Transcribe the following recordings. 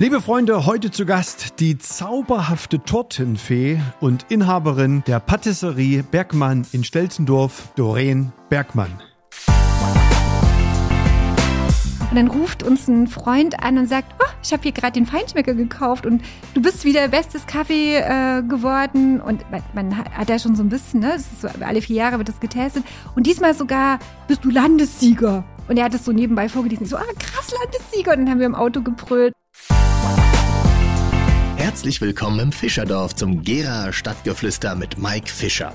Liebe Freunde, heute zu Gast die zauberhafte Tortenfee und Inhaberin der Patisserie Bergmann in Stelzendorf, Doreen Bergmann. Und dann ruft uns ein Freund an und sagt, oh, ich habe hier gerade den Feinschmecker gekauft und du bist wieder bestes Kaffee äh, geworden. Und man, man, hat ja schon so ein bisschen, ne? So, alle vier Jahre wird das getestet. Und diesmal sogar bist du Landessieger. Und er hat es so nebenbei vorgelesen. Ich so, ah, krass, Landessieger. Und dann haben wir im Auto gebrüllt. Herzlich willkommen im Fischerdorf zum Gera Stadtgeflüster mit Mike Fischer.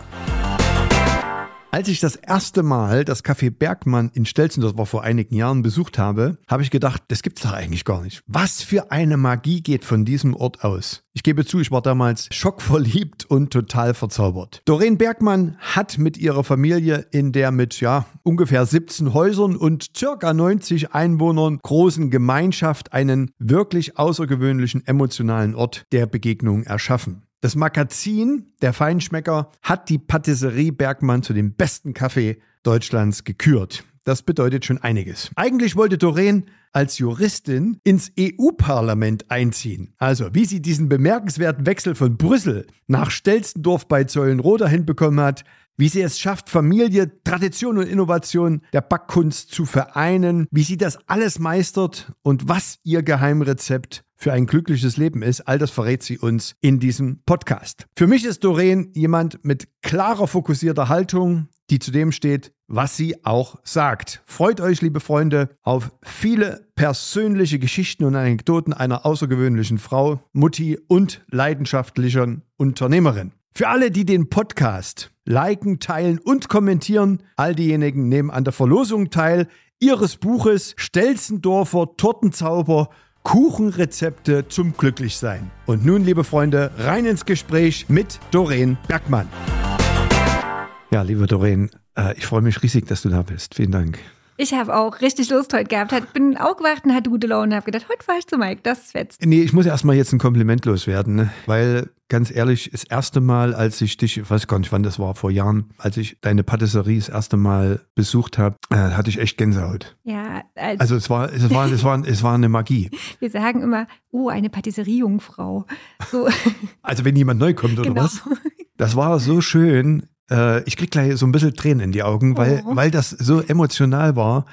Als ich das erste Mal das Café Bergmann in Stelzen, das war vor einigen Jahren, besucht habe, habe ich gedacht, das gibt's doch eigentlich gar nicht. Was für eine Magie geht von diesem Ort aus? Ich gebe zu, ich war damals schockverliebt und total verzaubert. Doreen Bergmann hat mit ihrer Familie in der mit, ja, ungefähr 17 Häusern und circa 90 Einwohnern großen Gemeinschaft einen wirklich außergewöhnlichen emotionalen Ort der Begegnung erschaffen. Das Magazin Der Feinschmecker hat die Patisserie Bergmann zu dem besten Kaffee Deutschlands gekürt. Das bedeutet schon einiges. Eigentlich wollte Doreen als Juristin ins EU-Parlament einziehen. Also, wie sie diesen bemerkenswerten Wechsel von Brüssel nach Stelzendorf bei Zeulenroda hinbekommen hat, wie sie es schafft, Familie, Tradition und Innovation der Backkunst zu vereinen, wie sie das alles meistert und was ihr Geheimrezept für ein glückliches Leben ist, all das verrät sie uns in diesem Podcast. Für mich ist Doreen jemand mit klarer, fokussierter Haltung, die zu dem steht, was sie auch sagt. Freut euch, liebe Freunde, auf viele persönliche Geschichten und Anekdoten einer außergewöhnlichen Frau, Mutti und leidenschaftlichen Unternehmerin. Für alle, die den Podcast liken, teilen und kommentieren, all diejenigen nehmen an der Verlosung teil ihres Buches Stelzendorfer Tortenzauber Kuchenrezepte zum Glücklichsein. Und nun, liebe Freunde, rein ins Gespräch mit Doreen Bergmann. Ja, liebe Doreen, äh, ich freue mich riesig, dass du da bist. Vielen Dank. Ich habe auch richtig Lust heute gehabt. Hat, bin aufgewacht und hatte gute Laune und habe gedacht, heute fahre ich zu Mike, das ist fetzt. Nee, ich muss erstmal jetzt ein Kompliment loswerden, ne? weil ganz ehrlich, das erste Mal, als ich dich, ich weiß gar nicht, wann das war, vor Jahren, als ich deine Patisserie das erste Mal besucht habe, äh, hatte ich echt Gänsehaut. Ja, als also es war, es war, es war, es war eine Magie. Wir sagen immer, oh, eine Patisserie-Jungfrau. So. Also wenn jemand neu kommt oder genau. was? Das war so schön. Äh, ich krieg gleich so ein bisschen Tränen in die Augen, weil, oh. weil das so emotional war.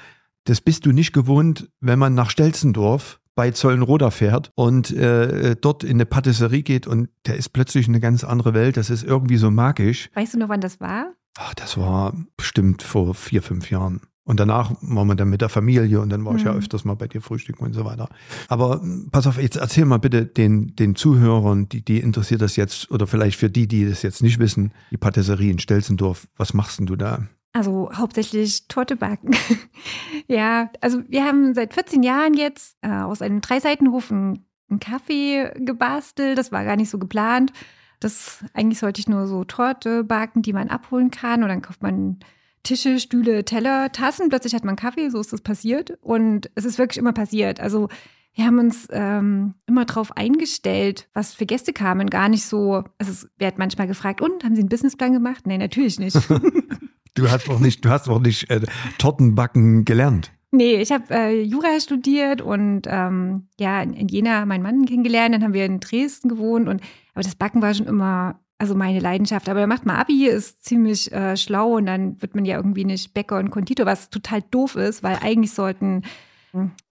Das bist du nicht gewohnt, wenn man nach Stelzendorf bei Zollenroda fährt und äh, dort in eine Patisserie geht und der ist plötzlich eine ganz andere Welt. Das ist irgendwie so magisch. Weißt du noch, wann das war? Ach, das war bestimmt vor vier, fünf Jahren. Und danach waren wir dann mit der Familie und dann war mhm. ich ja mhm. öfters mal bei dir frühstücken und so weiter. Aber hm, pass auf, jetzt erzähl mal bitte den, den Zuhörern, die, die interessiert das jetzt, oder vielleicht für die, die das jetzt nicht wissen, die Patisserie in Stelzendorf, was machst denn du da? Also hauptsächlich Torte backen. ja, also wir haben seit 14 Jahren jetzt äh, aus einem Dreiseitenhof einen, einen Kaffee gebastelt. Das war gar nicht so geplant. Das eigentlich sollte ich nur so Torte backen, die man abholen kann. Und dann kauft man Tische, Stühle, Teller, Tassen. Plötzlich hat man Kaffee, so ist das passiert. Und es ist wirklich immer passiert. Also wir haben uns ähm, immer darauf eingestellt, was für Gäste kamen. Gar nicht so, also es wird manchmal gefragt, und haben Sie einen Businessplan gemacht? Nee, natürlich nicht. du hast auch nicht, du hast auch nicht äh, Tortenbacken gelernt. Nee, ich habe äh, Jura studiert und ähm, ja, in, in Jena meinen Mann kennengelernt. Dann haben wir in Dresden gewohnt und aber das Backen war schon immer also meine Leidenschaft. Aber er macht mal Abi, ist ziemlich äh, schlau und dann wird man ja irgendwie nicht Bäcker und Konditor, was total doof ist, weil eigentlich sollten,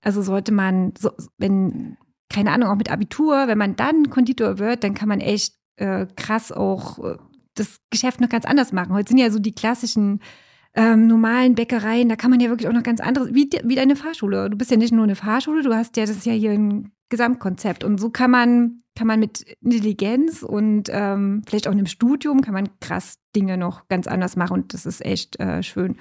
also sollte man, so, wenn, keine Ahnung, auch mit Abitur, wenn man dann Konditor wird, dann kann man echt äh, krass auch äh, das Geschäft noch ganz anders machen. Heute sind ja so die klassischen ähm, normalen Bäckereien, da kann man ja wirklich auch noch ganz anderes, wie, wie deine Fahrschule. Du bist ja nicht nur eine Fahrschule, du hast ja, das ist ja hier ein Gesamtkonzept. Und so kann man, kann man mit Intelligenz und ähm, vielleicht auch einem Studium, kann man krass Dinge noch ganz anders machen. Und das ist echt äh, schön.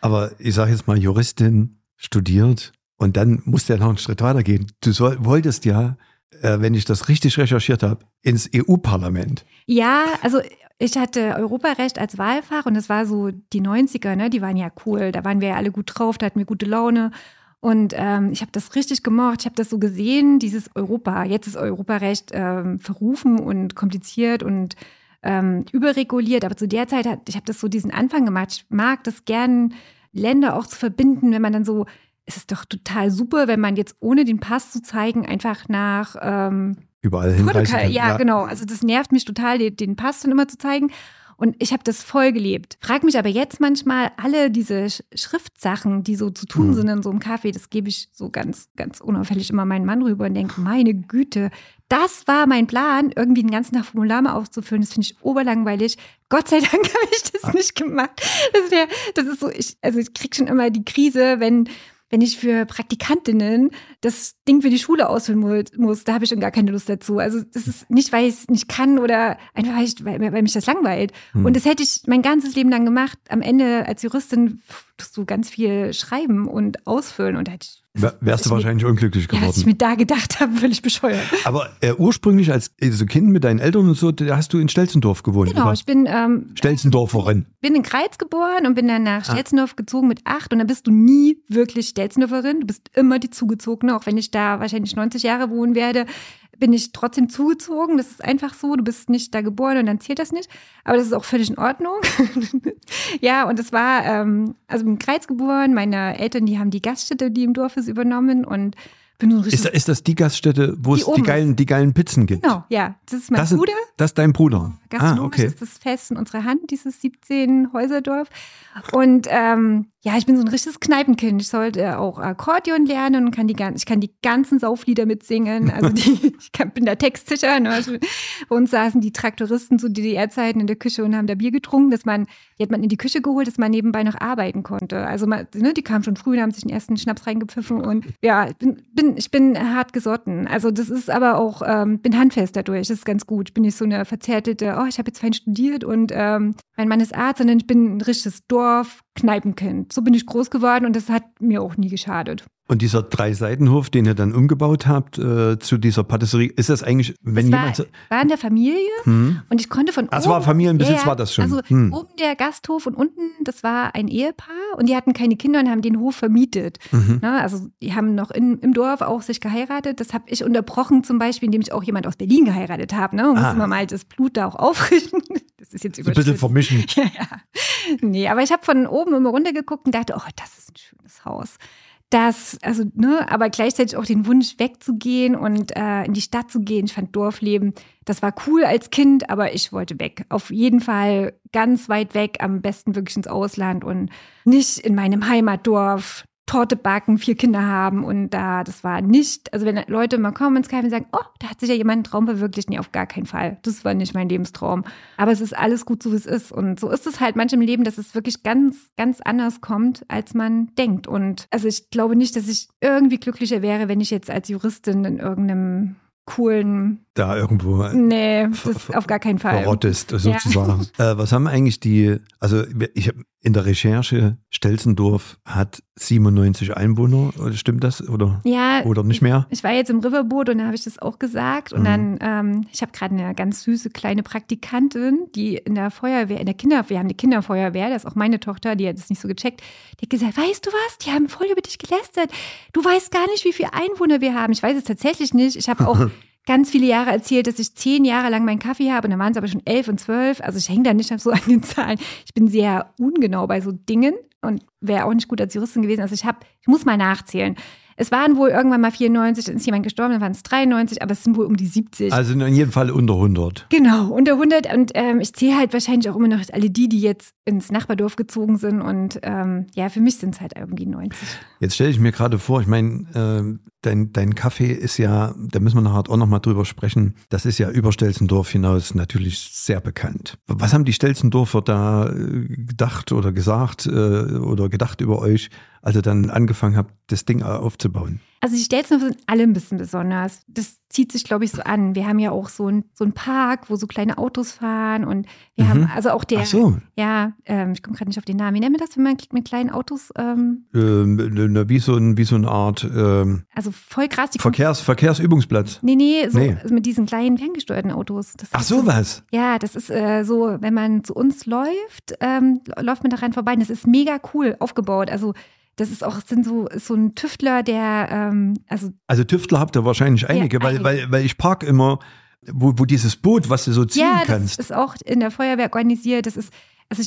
Aber ich sage jetzt mal, Juristin studiert und dann musste ja noch einen Schritt weitergehen. Du soll, wolltest ja, äh, wenn ich das richtig recherchiert habe, ins EU-Parlament. Ja, also ich hatte Europarecht als Wahlfach und das war so die 90er, ne? Die waren ja cool. Da waren wir ja alle gut drauf, da hatten wir gute Laune. Und ähm, ich habe das richtig gemocht. Ich habe das so gesehen, dieses Europa. Jetzt ist Europarecht ähm, verrufen und kompliziert und ähm, überreguliert. Aber zu der Zeit, hat, ich habe das so diesen Anfang gemacht. Ich mag das gern, Länder auch zu verbinden, wenn man dann so es ist doch total super, wenn man jetzt ohne den Pass zu zeigen einfach nach ähm, Überall Portugal. kann. Ja, genau. Also das nervt mich total, den, den Pass dann immer zu zeigen. Und ich habe das voll gelebt. Frag mich aber jetzt manchmal alle diese Sch Schriftsachen, die so zu tun Mhm. sind in so einem Café, das gebe ich so ganz, ganz unauffällig immer meinen Mann rüber und denke, meine Güte, das war mein Plan, irgendwie den ganzen Tag Formular mal auszufüllen. Das finde ich oberlangweilig. Gott sei Dank habe ich das nicht gemacht. Das, wär, das ist so, ich, also ich kriege schon immer die Krise, wenn wenn ich für Praktikantinnen das Ding für die Schule ausfüllen mu- muss, da habe ich schon gar keine Lust dazu. Also das ist nicht, weil ich es nicht kann oder einfach, weil, ich, weil, weil mich das langweilt. Hm. Und das hätte ich mein ganzes Leben lang gemacht. Am Ende als Juristin tust du ganz viel schreiben und ausfüllen. Und da hätte ich, Wärst du ich mir- wahrscheinlich unglücklich Ja, was ich geworden. mir da gedacht habe, völlig bescheuert. Aber äh, ursprünglich als also Kind mit deinen Eltern und so, da hast du in Stelzendorf gewohnt. Genau, ich bin ähm, Stelzendorferin. bin in Kreiz geboren und bin dann nach Ah. Stelzendorf gezogen mit acht und dann bist du nie wirklich Stelzendorferin. Du bist immer die Zugezogene, auch wenn ich da wahrscheinlich 90 Jahre wohnen werde, bin ich trotzdem zugezogen. Das ist einfach so. Du bist nicht da geboren und dann zählt das nicht. Aber das ist auch völlig in Ordnung. ja, und es war, ähm, also bin in Kreiz geboren. Meine Eltern, die haben die Gaststätte, die im Dorf ist, übernommen und bin ein Ist, ist das die Gaststätte, wo Die es die ist. geilen, die geilen Pizzen gibt? Genau, ja. Das ist mein das, Bruder. das ist dein Bruder. Ah, Gastronomisch okay. ist das fest in unserer Hand, dieses 17 Häuserdorf. Und ähm, ja, ich bin so ein richtiges Kneipenkind. Ich sollte auch Akkordeon lernen und kann die ganzen, ich kann die ganzen Sauflieder mitsingen. Also die, ich kann, bin da textsicher. Ne? Bei uns saßen die Traktoristen zu DDR-Zeiten in der Küche und haben da Bier getrunken, dass man, die hat man in die Küche geholt, dass man nebenbei noch arbeiten konnte. Also man, ne, die kamen schon früh und haben sich den ersten Schnaps reingepfiffen und ja, ich bin, bin, ich bin hart gesotten. Also das ist aber auch, ähm, bin handfest dadurch. Das ist ganz gut. Ich bin nicht so eine verzärtelte, oh, ich habe jetzt fein studiert und ähm, mein Mann ist Arzt, sondern ich bin ein richtiges Dorf, Kneipenkind. So bin ich groß geworden und das hat mir auch nie geschadet. Und dieser Drei-Seitenhof, den ihr dann umgebaut habt äh, zu dieser Patisserie, ist das eigentlich, wenn das war, jemand. so- war in der Familie Hm? und ich konnte von es oben. war Familienbesitz, Ja, war das schon. Also Hm. oben der Gasthof und unten, das war ein Ehepaar und die hatten keine Kinder und haben den Hof vermietet. Mhm. Ne? Also die haben noch in, im Dorf auch sich geheiratet. Das habe ich unterbrochen, zum Beispiel, indem ich auch jemand aus Berlin geheiratet habe. Ne? Und Ah. man mal das Blut da auch aufrichten. Das ist jetzt So ein bisschen vermischen. Ja, ja. Nee, aber ich habe von oben immer runter geguckt und dachte, oh, das ist ein schönes Haus. Das, also, ne, aber gleichzeitig auch den Wunsch wegzugehen und äh, in die Stadt zu gehen. Ich fand Dorfleben, das war cool als Kind, aber ich wollte weg. Auf jeden Fall ganz weit weg, am besten wirklich ins Ausland und nicht in meinem Heimatdorf. Torte backen, vier Kinder haben und da, das war nicht, also wenn Leute mal kommen ins Café und sagen, oh, da hat sich ja jemand einen Traum verwirklicht, nee, auf gar keinen Fall. Das war nicht mein Lebenstraum. Aber es ist alles gut so, wie es ist. Und so ist es halt manchmal im Leben, dass es wirklich ganz, ganz anders kommt, als man denkt. Und also ich glaube nicht, dass ich irgendwie glücklicher wäre, wenn ich jetzt als Juristin in irgendeinem coolen, Da irgendwo nee, das auf gar keinen Fall. verrottest, sozusagen. äh, was haben eigentlich die, also ich habe in der Recherche, Stelzendorf hat 97 Einwohner, stimmt das? Oder, Ja, oder nicht mehr? Ich war jetzt im Riverboot und da habe ich das auch gesagt. Und Mhm. dann, ähm, ich habe gerade eine ganz süße kleine Praktikantin, die in der Feuerwehr, in der Kinder, wir haben eine Kinderfeuerwehr, das ist auch meine Tochter, die hat es nicht so gecheckt. Die hat gesagt, weißt du was, die haben voll über dich gelästert. Du weißt gar nicht, wie viele Einwohner wir haben. Ich weiß es tatsächlich nicht. Ich habe auch ganz viele Jahre erzählt, dass ich zehn Jahre lang meinen Kaffee habe und dann waren es aber schon elf und zwölf. Also ich hänge da nicht so an den Zahlen. Ich bin sehr ungenau bei so Dingen und wäre auch nicht gut als Juristin gewesen. Also ich habe, ich muss mal nachzählen. Es waren wohl irgendwann mal 94, dann ist jemand gestorben, dann waren es 93, aber es sind wohl um die 70. Also in jedem Fall unter 100. Genau, unter 100. Und ähm, ich zähle halt wahrscheinlich auch immer noch alle die, die jetzt ins Nachbardorf gezogen sind. Und ähm, ja, für mich sind es halt irgendwie 90. Jetzt stelle ich mir gerade vor, ich meine, ähm, dein, dein Kaffee ist ja, da müssen wir nachher auch nochmal drüber sprechen, das ist ja über Stelzendorf hinaus natürlich sehr bekannt. Was haben die Stelzendorfer da äh, gedacht oder gesagt äh, oder gedacht über euch, als ihr dann angefangen habt, das Ding aufzubauen? Also die Stelzendorfer sind alle ein bisschen besonders. Das zieht sich, glaube ich, so an. Wir haben ja auch so ein, so ein Park, wo so kleine Autos fahren und wir Mhm. haben also auch der, Ach so, ja, ähm, ich komme gerade nicht auf den Namen. Wie nennen wir das, wenn man mit kleinen Autos, ähm, ähm, wie, so ein, wie so eine Art ähm, also voll krass. Die Verkehrs, Verkehrsübungsplatz. Nee, nee, so Nee. mit diesen kleinen ferngesteuerten Autos. Das Ach ist sowas. Ja, das ist äh, so, wenn man zu uns läuft, ähm, läuft man daran vorbei. Und das ist mega cool aufgebaut. Also das ist auch, sind so, ist so ein Tüftler, der, ähm, also Also Tüftler habt ihr wahrscheinlich einige, weil, einige. weil, weil ich park immer, wo, wo dieses Boot, was du so ziehen ja, das kannst. ist auch in der Feuerwehr organisiert. Das ist, also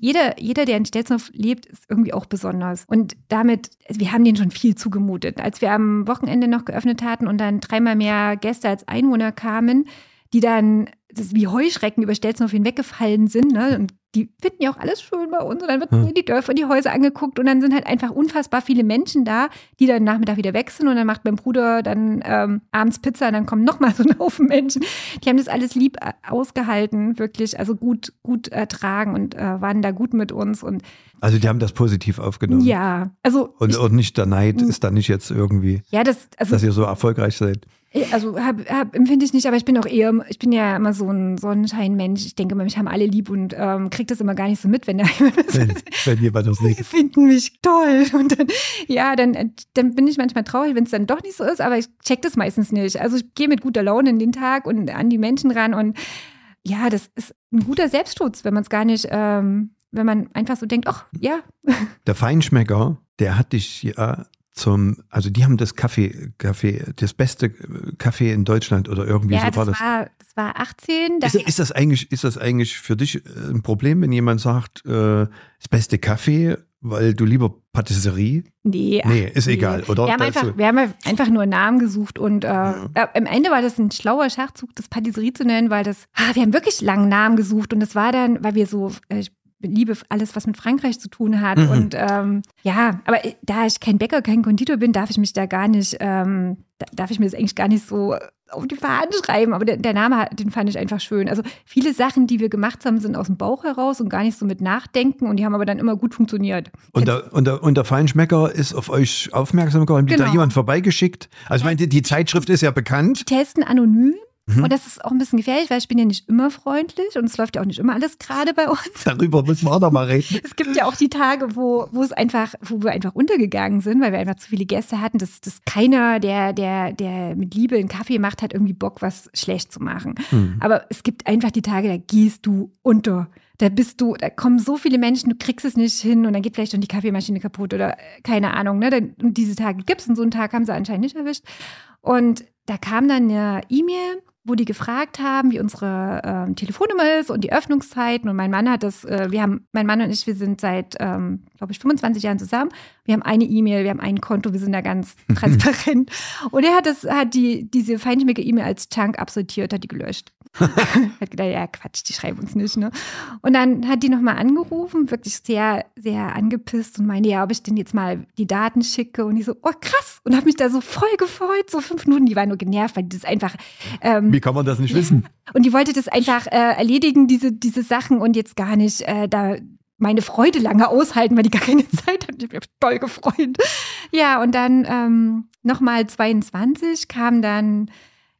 jeder, jeder, der in Stelzhof lebt, ist irgendwie auch besonders. Und damit, also wir haben denen schon viel zugemutet. Als wir am Wochenende noch geöffnet hatten und dann dreimal mehr Gäste als Einwohner kamen, die dann das wie Heuschrecken über Stelzhof hinweggefallen sind. Ne? Und die finden ja auch alles schön bei uns. Und dann wird hm. die Dörfer, die Häuser angeguckt. Und dann sind halt einfach unfassbar viele Menschen da, die dann Nachmittag wieder wechseln. Und dann macht mein Bruder dann ähm, abends Pizza. Und dann kommen nochmal so ein Haufen Menschen. Die haben das alles lieb äh, ausgehalten, wirklich. Also gut, gut ertragen und äh, waren da gut mit uns. Und also die haben das positiv aufgenommen. Ja, also. Und, ich, und nicht der Neid ist da nicht jetzt irgendwie, ja, das, also, dass ihr so erfolgreich seid. Also hab, hab, empfinde ich nicht, aber ich bin auch eher, ich bin ja immer so ein Sonnenscheinmensch. Ich denke immer, mich haben alle lieb und ähm, kriege das immer gar nicht so mit, wenn da jemand wenn, wenn jemand das nicht. finden mich toll. Und dann, ja, dann, dann bin ich manchmal traurig, wenn es dann doch nicht so ist, aber ich check das meistens nicht. Also ich gehe mit guter Laune in den Tag und an die Menschen ran und ja, das ist ein guter Selbstschutz, wenn man es gar nicht, ähm, wenn man einfach so denkt, ach ja. Der Feinschmecker, der hat dich ja zum, also die haben das Kaffee, Kaffee, das beste Kaffee in Deutschland oder irgendwie ja, so war das. War, das war 18. Ist, ist, das eigentlich, ist das eigentlich für dich äh, ein Problem, wenn jemand sagt, äh, das beste Kaffee, weil du lieber Patisserie? Nee. Nee, ist nee. egal, oder? Wir haben, einfach, wir haben einfach nur Namen gesucht und äh, ja. äh, am Ende war das ein schlauer Schachzug, das Patisserie zu nennen, weil das, ah, wir haben wirklich lange Namen gesucht und das war dann, weil wir so, äh, liebe alles, was mit Frankreich zu tun hat. Mhm. Und ähm, ja, aber da ich kein Bäcker, kein Konditor bin, darf ich mich da gar nicht, ähm, darf ich mir das eigentlich gar nicht so auf die Fahne schreiben. Aber der, der, Name, den fand ich einfach schön. Also viele Sachen, die wir gemacht haben, sind aus dem Bauch heraus und gar nicht so mit Nachdenken. Und die haben aber dann immer gut funktioniert. Und der, und der, und der Feinschmecker ist auf euch aufmerksam geworden. Genau. da jemand vorbeigeschickt? Also ich meine, die Zeitschrift ist ja bekannt. Die testen anonym. Mhm. Und das ist auch ein bisschen gefährlich, weil ich bin ja nicht immer freundlich und es läuft ja auch nicht immer alles gerade bei uns. Darüber müssen wir auch noch mal reden. Es gibt ja auch die Tage, wo, wo es einfach, wo wir einfach untergegangen sind, weil wir einfach zu viele Gäste hatten, dass, dass keiner, der, der, der mit Liebe einen Kaffee macht, hat irgendwie Bock, was schlecht zu machen. Mhm. Aber es gibt einfach die Tage, da gehst du unter. Da bist du, da kommen so viele Menschen, du kriegst es nicht hin und dann geht vielleicht schon die Kaffeemaschine kaputt oder äh, keine Ahnung. Ne? Und diese Tage gibt es und so einen Tag haben sie anscheinend nicht erwischt. Und da kam dann eine E-Mail wo die gefragt haben, wie unsere äh, Telefonnummer ist und die Öffnungszeiten. Und mein Mann hat das, äh, wir haben, mein Mann und ich, wir sind seit, ähm, glaube ich, 25 Jahren zusammen. Wir haben eine E-Mail, wir haben ein Konto, wir sind da ganz transparent. und er hat das, hat die, diese feinschmeckige E-Mail als Chunk absortiert, hat die gelöscht. hat gedacht, ja, Quatsch, die schreiben uns nicht, ne? Und dann hat die nochmal angerufen, wirklich sehr, sehr angepisst und meinte, ja, ob ich denn jetzt mal die Daten schicke. Und ich so, oh krass. Und habe mich da so voll gefreut, so fünf Minuten. Die war nur genervt, weil das einfach. Ähm, Wie kann man das nicht wissen? Und die wollte das einfach äh, erledigen, diese, diese Sachen und jetzt gar nicht äh, da meine Freude lange aushalten, weil die gar keine Zeit hat. Ich bin toll gefreut. Ja, und dann ähm, nochmal 22 kam dann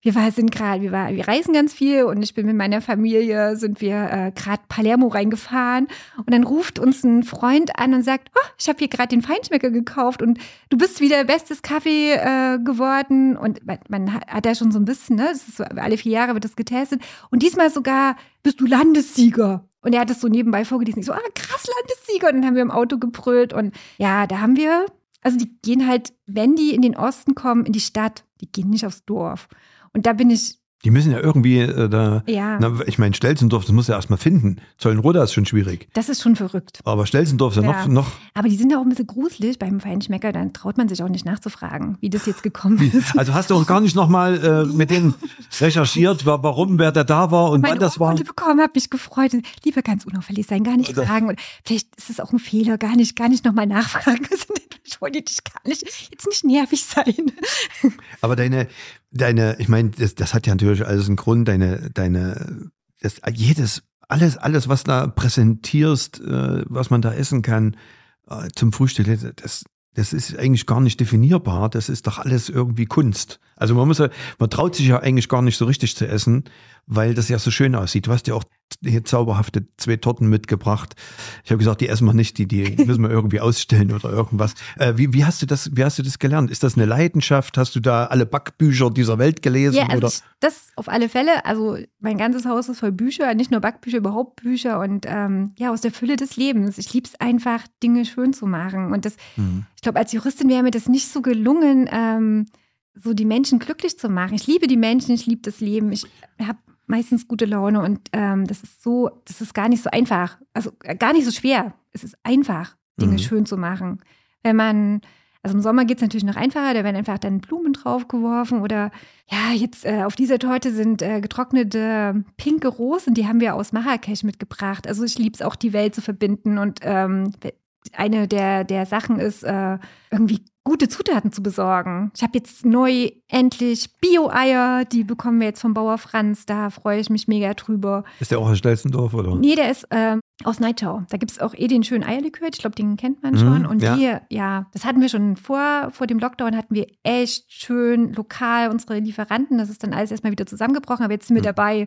wir sind gerade, wir, wir reisen ganz viel und ich bin mit meiner Familie, sind wir äh, gerade Palermo reingefahren und dann ruft uns ein Freund an und sagt, oh, ich habe hier gerade den Feinschmecker gekauft und du bist wieder bestes Kaffee äh, geworden und man, man hat ja schon so ein bisschen, ne, so, alle vier Jahre wird das getestet und diesmal sogar bist du Landessieger. Und er hat es so nebenbei vorgelesen. Ich so, ah, krass, Landessieger. Und dann haben wir im Auto gebrüllt. Und ja, da haben wir, also die gehen halt, wenn die in den Osten kommen, in die Stadt, die gehen nicht aufs Dorf. Und da bin ich die müssen ja irgendwie äh, da. Ja. Na, ich meine, Stelzendorf, das muss ja erstmal finden. Zollenroda ist schon schwierig. Das ist schon verrückt. Aber Stelzendorf ist ja, ja. Noch, noch. Aber die sind ja auch ein bisschen gruselig beim Feinschmecker. Dann traut man sich auch nicht nachzufragen, wie das jetzt gekommen ist. Also hast du auch gar nicht nochmal äh, mit denen recherchiert, warum, wer da da war und Meine wann das war? Ich bekommen, habe mich gefreut. Lieber ganz unauffällig sein, gar nicht Oder? fragen. Und vielleicht ist es auch ein Fehler, gar nicht, gar nicht nochmal nachfragen. Ich wollte dich gar nicht, jetzt nicht nervig sein. Aber deine, deine, ich meine, das, das hat ja natürlich alles einen Grund, deine, deine, das, jedes, alles, alles, was da präsentierst, äh, was man da essen kann, äh, zum Frühstück, das, das ist eigentlich gar nicht definierbar. Das ist doch alles irgendwie Kunst. Also man muss ja, man traut sich ja eigentlich gar nicht so richtig zu essen, weil das ja so schön aussieht. Du hast ja auch hier zauberhafte zwei Torten mitgebracht. Ich habe gesagt, die essen wir nicht, die, die müssen wir irgendwie ausstellen oder irgendwas. Äh, wie, wie, hast du das, wie hast du das gelernt? Ist das eine Leidenschaft? Hast du da alle Backbücher dieser Welt gelesen? Ja, also oder? das auf alle Fälle. Also mein ganzes Haus ist voll Bücher, nicht nur Backbücher, überhaupt Bücher und ähm, ja, aus der Fülle des Lebens. Ich liebe es einfach, Dinge schön zu machen. Und das, mhm. ich glaube, als Juristin wäre mir das nicht so gelungen, ähm, so die Menschen glücklich zu machen. Ich liebe die Menschen, ich liebe das Leben. Ich habe meistens gute Laune und ähm, das ist so, das ist gar nicht so einfach. Also äh, gar nicht so schwer. Es ist einfach, Dinge Mhm. schön zu machen. Wenn man, also im Sommer geht es natürlich noch einfacher, da werden einfach dann Blumen draufgeworfen oder ja, jetzt äh, auf dieser Torte sind äh, getrocknete pinke Rosen, die haben wir aus Marrakesch mitgebracht. Also ich liebe es auch, die Welt zu verbinden und ähm, eine der, der Sachen ist, äh, irgendwie gute Zutaten zu besorgen. Ich habe jetzt neu endlich Bio-Eier, die bekommen wir jetzt vom Bauer Franz, da freue ich mich mega drüber. Ist der auch aus Stelzendorf, oder? Nee, der ist ähm, aus Neitschau. Da gibt es auch eh den schönen Eierlikör, ich glaube, den kennt man Mhm, schon. Und ja. hier, ja, das hatten wir schon vor, vor dem Lockdown, hatten wir echt schön lokal unsere Lieferanten. Das ist dann alles erstmal wieder zusammengebrochen, aber jetzt sind wir Mhm. dabei,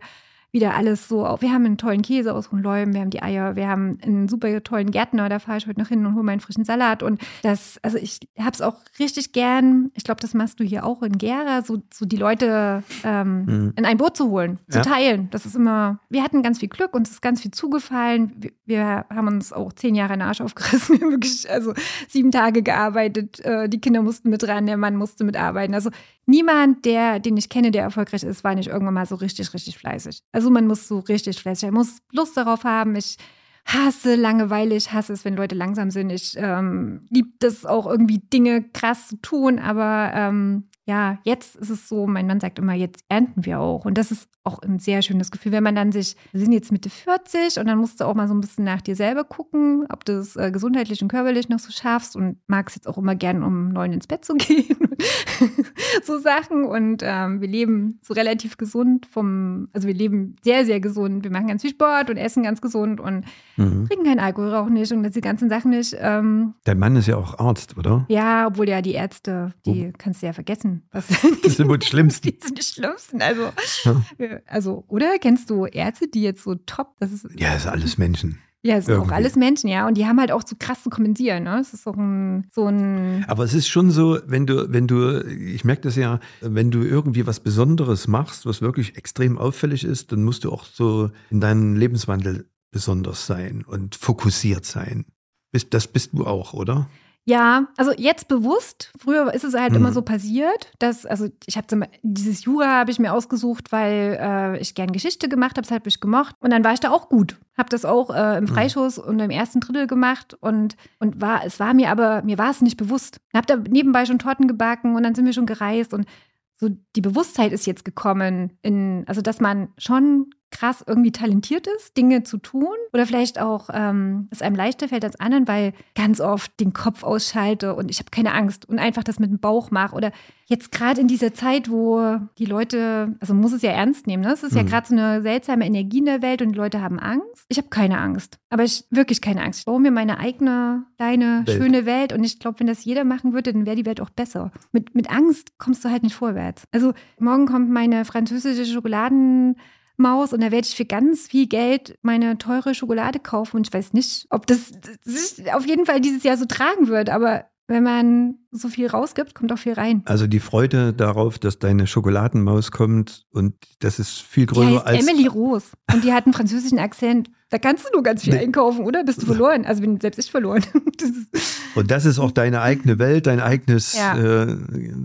wieder alles so. auf- Wir haben einen tollen Käse aus Hohenleum, wir haben die Eier, wir haben einen super tollen Gärtner, da fahre ich heute noch hin und hole meinen frischen Salat. Und das, also ich habe es auch richtig gern. Ich glaube, das machst du hier auch in Gera, so, so die Leute ähm, Mhm. in ein Boot zu holen, zu Ja. teilen. Das ist immer, wir hatten ganz viel Glück, uns ist ganz viel zugefallen. Wir, wir haben uns auch zehn Jahre in den Arsch aufgerissen. Wir haben wirklich, also sieben Tage gearbeitet. Äh, die Kinder mussten mit ran, der Mann musste mitarbeiten. Also niemand, der, den ich kenne, der erfolgreich ist, war nicht irgendwann mal so richtig, richtig fleißig. Also man muss so richtig fleißig, man muss Lust darauf haben. Ich hasse Langeweile, ich hasse es, wenn Leute langsam sind. Ich ähm, liebe das auch irgendwie Dinge krass zu tun, aber ähm, ja, jetzt ist es so, mein Mann sagt immer, jetzt ernten wir auch. Und das ist auch ein sehr schönes Gefühl, wenn man dann sich, wir sind jetzt Mitte 40 und dann musst du auch mal so ein bisschen nach dir selber gucken, ob du es äh, gesundheitlich und körperlich noch so schaffst und magst jetzt auch immer gern um neun ins Bett zu gehen. so Sachen. Und ähm, wir leben so relativ gesund vom, also wir leben sehr, sehr gesund. Wir machen ganz viel Sport und essen ganz gesund und Mhm. trinken keinen Alkohol, rauchen nicht und diese ganzen Sachen nicht. Ähm, Dein Mann ist ja auch Arzt, oder? ja, obwohl ja die Ärzte, die kannst du ja vergessen. Was Das sind wohl die Schlimmsten. die sind die schlimmsten. Also, Ja. äh, also, oder kennst du Ärzte, die jetzt so top, das ist, Ja, ist alles Menschen. ja, es sind auch alles Menschen, ja. Und die haben halt auch so krass zu kompensieren, ne? Es ist auch ein, so ein, Aber es ist schon so, wenn du, wenn du, ich merke das ja, wenn du irgendwie was Besonderes machst, was wirklich extrem auffällig ist, dann musst du auch so in deinem Lebenswandel besonders sein und fokussiert sein. Das bist du auch, oder? Ja, also jetzt bewusst. Früher ist es halt Mhm. immer so passiert, dass, also ich habe dieses Jura habe ich mir ausgesucht, weil äh, ich gern Geschichte gemacht habe, das habe ich gemocht. Und dann war ich da auch gut. Habe das auch äh, im Mhm. Freischuss und im ersten Drittel gemacht und, und war, es war mir aber, mir war es nicht bewusst. Habe da nebenbei schon Torten gebacken und dann sind wir schon gereist und so die Bewusstheit ist jetzt gekommen, in, also dass man schon krass irgendwie talentiert ist, Dinge zu tun oder vielleicht auch ähm, es einem leichter fällt als anderen, weil ganz oft den Kopf ausschalte und ich habe keine Angst und einfach das mit dem Bauch mache oder jetzt gerade in dieser Zeit, wo die Leute, also man muss es ja ernst nehmen, ne? es ist ja Mhm. gerade so eine seltsame Energie in der Welt und die Leute haben Angst. Ich habe keine Angst, aber ich wirklich keine Angst. Ich baue mir meine eigene, kleine, Welt. schöne Welt und ich glaube, wenn das jeder machen würde, dann wäre die Welt auch besser. Mit, mit Angst kommst du halt nicht vorwärts. Also morgen kommt meine französische Schokoladenmaus und da werde ich für ganz viel Geld meine teure Schokolade kaufen und ich weiß nicht, ob das sich auf jeden Fall dieses Jahr so tragen wird, aber wenn man so viel rausgibt, kommt auch viel rein. Also die Freude darauf, dass deine Schokoladenmaus kommt und das ist viel Die größer heißt als. Emily Rose und die hat einen französischen Akzent. Da kannst du nur ganz viel Nee. einkaufen, oder? Bist du verloren? Also bin selbst ich verloren. Das Und das ist auch deine eigene Welt, dein eigenes Ja. äh,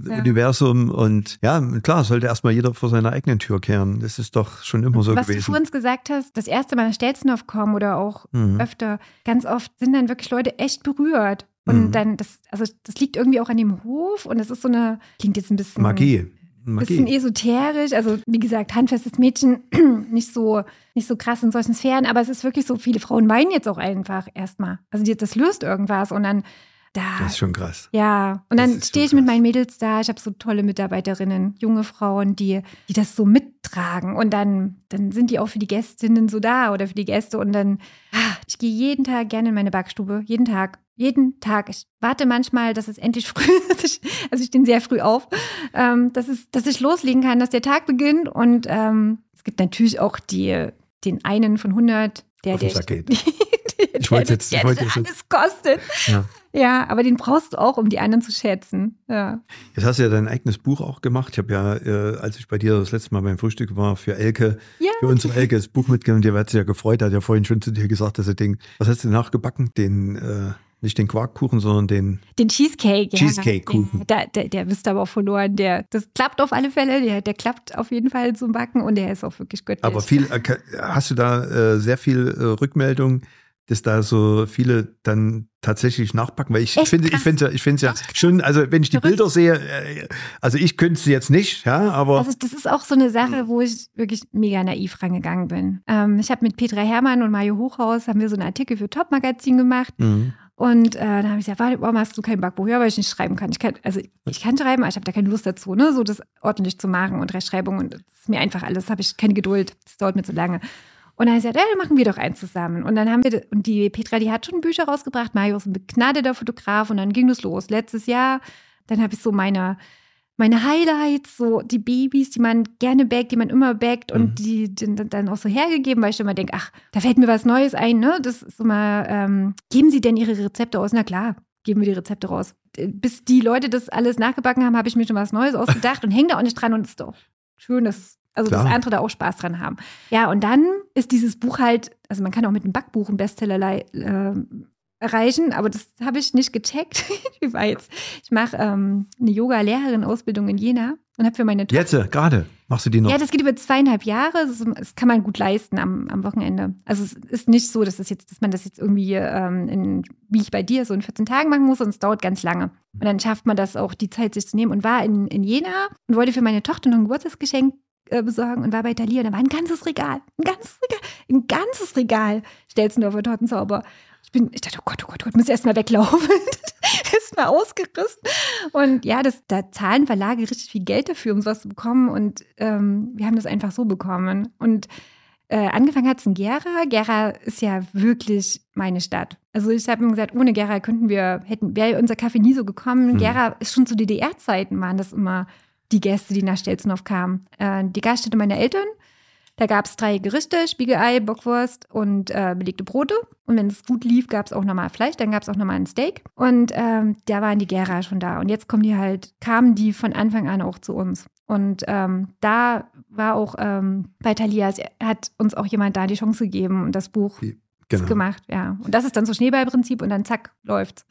Universum. Und ja, klar, sollte erstmal jeder vor seiner eigenen Tür kehren. Das ist doch schon immer so was du gewesen. vor uns gesagt hast, das erste Mal nach Stelzenhof kommen oder auch Mhm. öfter, ganz oft sind dann wirklich Leute echt berührt. Und Mhm. dann, das, also das liegt irgendwie auch an dem Hof und das ist so eine, klingt jetzt ein bisschen, Magie. bisschen Magie. esoterisch. Also, wie gesagt, handfestes Mädchen, nicht so, nicht so krass in solchen Sphären, aber es ist wirklich so, viele Frauen weinen jetzt auch einfach erstmal. Also, die, das löst irgendwas und dann da. Das ist schon krass. Ja, und Das dann stehe ich mit meinen Mädels da. Ich habe so tolle Mitarbeiterinnen, junge Frauen, die, die das so mittragen. Und dann, dann sind die auch für die Gästinnen so da oder für die Gäste. Und dann, ah, ich gehe jeden Tag gerne in meine Backstube. Jeden Tag. Jeden Tag. Ich warte manchmal, dass es endlich früh ist. Also ich stehe sehr früh auf, ähm, dass, es, dass ich loslegen kann, dass der Tag beginnt. Und ähm, es gibt natürlich auch die, den einen von 100, der, Auf den der, Sack geht. der, Ich wollte jetzt- ich wollte jetzt- alles kostet. Ja. Ja, aber den brauchst du auch, um die anderen zu schätzen. Ja. Jetzt hast du ja dein eigenes Buch auch gemacht. Ich habe ja, äh, als ich bei dir das letzte Mal beim Frühstück war, für Elke, Ja. für unsere Elke das Buch mitgenommen. Die hat sich ja gefreut, hat ja vorhin schon zu dir gesagt, dass er denkt, was hast du nachgebacken? Den, äh, Nicht den Quarkkuchen, sondern den. Den Cheesecake, ja. Cheesecake-Kuchen. Der, der, der bist aber auch verloren. Der, das klappt auf alle Fälle. Der, der klappt auf jeden Fall zum Backen und der ist auch wirklich göttlich. Aber viel, äh, hast du da äh, sehr viel äh, Rückmeldung, dass da so viele dann tatsächlich nachpacken? Weil ich Echt finde, ich krass. finde, ich finde ja schon, also wenn ich die Verrückt. Bilder sehe, äh, also ich könnte es jetzt nicht, ja, aber Also das ist auch so eine Sache, wo ich wirklich mega naiv rangegangen bin. Ähm, ich habe mit Petra Hermann und Mario Hochhaus haben wir so einen Artikel für Top Magazin gemacht Mhm. Und äh, dann habe ich gesagt, warum hast du kein Backbuch? Ja, weil ich nicht schreiben kann. Ich kann, also ich kann schreiben, aber ich habe da keine Lust dazu, ne, so das ordentlich zu machen und Rechtschreibung und das ist mir einfach alles, habe ich keine Geduld. Das dauert mir zu lange. Und dann habe ich gesagt, ja, machen wir doch eins zusammen. Und dann haben wir, und die Petra, die hat schon Bücher rausgebracht, Mario ist ein begnadeter Fotograf und dann ging das los. Letztes Jahr, dann habe ich so meine, meine Highlights, so die Babys, die man gerne backt, die man immer backt und Mhm. die, die dann auch so hergegeben, weil ich immer denke, ach, da fällt mir was Neues ein, ne? Das ist immer, ähm, geben Sie denn Ihre Rezepte aus? Na klar, geben wir die Rezepte raus. Bis die Leute das alles nachgebacken haben, habe ich mir schon was Neues ausgedacht und hänge da auch nicht dran und es ist doch schön, dass, also dass andere da auch Spaß dran haben. Ja, und dann ist dieses Buch halt, also man kann auch mit einem Backbuch einen Bestseller äh, erreichen, aber das habe ich nicht gecheckt. Wie war jetzt? Ich mache ähm, eine Yoga-Lehrerin-Ausbildung in Jena und habe für meine Tochter jetzt äh, gerade machst du die noch. ja, das geht über zweieinhalb Jahre. Das, das kann man gut leisten am, am Wochenende. Also es ist nicht so, dass, das jetzt, dass man das jetzt irgendwie, ähm, in, wie ich bei dir, so in 14 Tagen machen muss, sondern es dauert ganz lange. Und dann schafft man das auch, die Zeit sich zu nehmen. Und war in, in Jena und wollte für meine Tochter noch ein Geburtstagsgeschenk äh, besorgen und war bei Thalia. Und da war ein ganzes Regal, ein ganzes Regal, ein ganzes Regal Stelzendorfer Tortenzauber. Ich bin, ich dachte, oh Gott, oh Gott, oh Gott, muss erst mal weglaufen. ist mal ausgerissen. Und ja, das, da zahlen Verlage richtig viel Geld dafür, um sowas zu bekommen. Und ähm, wir haben das einfach so bekommen. Und äh, angefangen hat es in Gera. Gera ist ja wirklich meine Stadt. Also ich habe ihm gesagt, ohne Gera könnten wir, hätten, wäre unser Kaffee nie so gekommen. Mhm. Gera ist schon zu DDR-Zeiten, waren das immer die Gäste, die nach Stelzenhof kamen. Äh, die Gaststätte meiner Eltern. Da gab es drei Gerichte, Spiegelei, Bockwurst und äh, belegte Brote. Und wenn es gut lief, gab es auch nochmal Fleisch, dann gab es auch nochmal ein Steak. Und ähm, da waren die Gera schon da. Und jetzt kommen die halt, kamen die von Anfang an auch zu uns. Und ähm, da war auch ähm, bei Thalia, es hat uns auch jemand da die Chance gegeben und das Buch genau. gemacht, ja. Und das ist dann so Schneeballprinzip und dann zack, läuft's.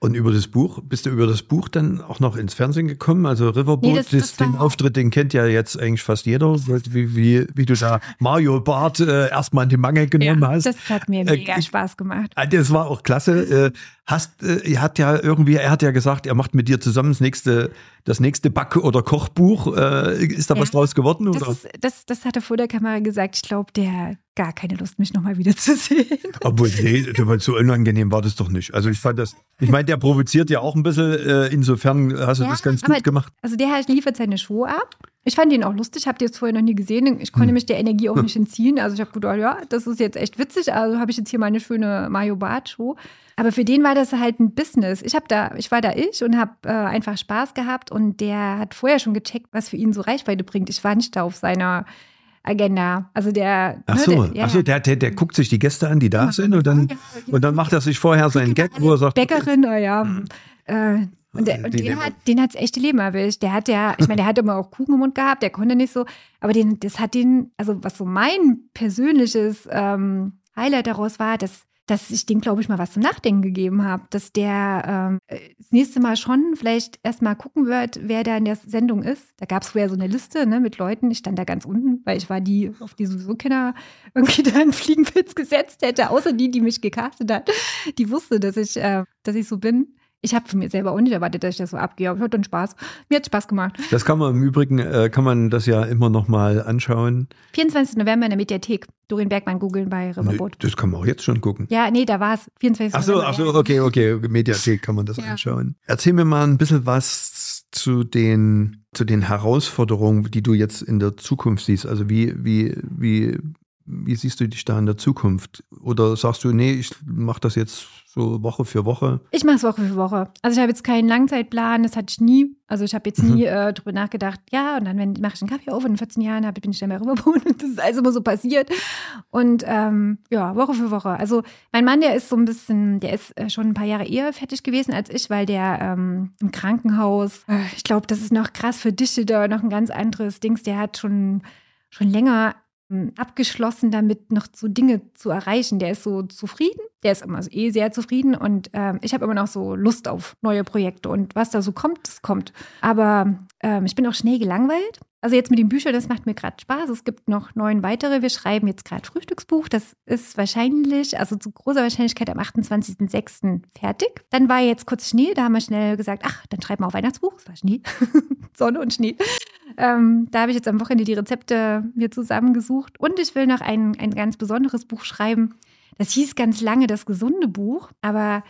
Und über das Buch, bist du über das Buch dann auch noch ins Fernsehen gekommen? Also Riverboat, Nee, das- das, das den Auftritt, den kennt ja jetzt eigentlich fast jeder, wie, wie, wie du da Mario Barth äh, erstmal in die Mangel genommen hast. das hat mir Äh, mega ich- Spaß gemacht. Ah, Das war auch klasse. Äh, Hast, äh, er hat ja irgendwie, er hat ja gesagt, er macht mit dir zusammen das nächste, das nächste Back- oder Kochbuch. Äh, ist da Ja. was draus geworden? Das, Oder? ist, das, das hatte vor der Kamera gesagt. Ich glaube, der hat gar keine Lust, mich nochmal wiederzusehen. Obwohl, nee, so unangenehm war das doch nicht. Also ich fand das, ich meine, der provoziert ja auch ein bisschen, äh, insofern hast du Ja, das ganz gut gemacht. Also der halt liefert seine Show ab. Ich fand ihn auch lustig, habt ihr jetzt vorher noch nie gesehen. Ich Hm. konnte mich der Energie auch nicht entziehen. Also ich habe gedacht, ja, das ist jetzt echt witzig. Also habe ich jetzt hier meine schöne Mario Bart Show. Aber für den war das halt ein Business. Ich habe da, ich war da ich und habe äh, einfach Spaß gehabt und der hat vorher schon gecheckt, was für ihn so Reichweite bringt. Ich war nicht da auf seiner Agenda. Also der. Ach ne, so, der, ja, ach so der, der, der guckt sich die Gäste an, die da sind und dann, Ja, und dann macht er sich vorher seinen Gag, wo er sagt, Bäckerin, na ja. Äh, und der, und Die den hat den hat's echte Leben erwischt. Der hat ja, ich meine, der hat immer auch Kuchen im Mund gehabt, der konnte nicht so, aber den, das hat den, also was so mein persönliches ähm, Highlight daraus war, dass, dass ich dem, glaube ich, mal was zum Nachdenken gegeben habe, dass der ähm, äh, das nächste Mal schon vielleicht erstmal gucken wird, wer da in der Sendung ist. Da gab es vorher so eine Liste ne, mit Leuten. Ich stand da ganz unten, weil ich war die, auf die sowieso keiner irgendwie da einen Fliegenpilz gesetzt hätte, außer die, die mich gecastet hat. Die wusste, dass ich, äh, dass ich so bin. Ich habe von mir selber auch nicht erwartet, dass ich das so abgehe, aber es hat dann Spaß. Mir hat Spaß gemacht. das kann man im Übrigen, äh, kann man das ja immer noch mal anschauen. 24. November in der Mediathek. Dorian Bergmann googeln bei Riverboat. Das kann man auch jetzt schon gucken. Ja, nee, da war es. 24. Ach so, November. ach so, okay, okay, Mediathek kann man das Ja. anschauen. Erzähl mir mal ein bisschen was zu den, zu den Herausforderungen, die du jetzt in der Zukunft siehst. Also wie, wie, wie, wie siehst du dich da in der Zukunft? Oder sagst du, nee, ich mache das jetzt so Woche für Woche? Ich mache es Woche für Woche. Also ich habe jetzt keinen Langzeitplan, das hatte ich nie. Also ich habe jetzt Mhm. nie äh, drüber nachgedacht, ja, und dann mache ich einen Kaffee auf und in 14 Jahren hab, bin ich dann Riverboat und das ist alles immer so passiert. Und ähm, ja, Woche für Woche. Also mein Mann, der ist so ein bisschen, der ist äh, schon ein paar Jahre eher fertig gewesen als ich, weil der ähm, im Krankenhaus, äh, ich glaube, das ist noch krass für dich da noch ein ganz anderes Dings. Der hat schon, schon länger abgeschlossen damit, noch so Dinge zu erreichen. Der ist so zufrieden, der ist immer so eh sehr zufrieden und ähm, ich habe immer noch so Lust auf neue Projekte und was da so kommt, das kommt. Aber ähm, ich bin auch schnell gelangweilt. Also jetzt mit den Büchern, das macht mir gerade Spaß. Es gibt noch neun weitere. Wir schreiben jetzt gerade Frühstücksbuch. Das ist wahrscheinlich, also zu großer Wahrscheinlichkeit am 28.06. fertig. Dann war jetzt kurz Schnee. Da haben wir schnell gesagt, ach, dann schreiben wir auch Weihnachtsbuch. Es war Schnee, Sonne und Schnee. Ähm, da habe ich jetzt am Wochenende die Rezepte mir zusammengesucht. Und ich will noch ein, ein ganz besonderes Buch schreiben. Das hieß ganz lange das gesunde Buch, aber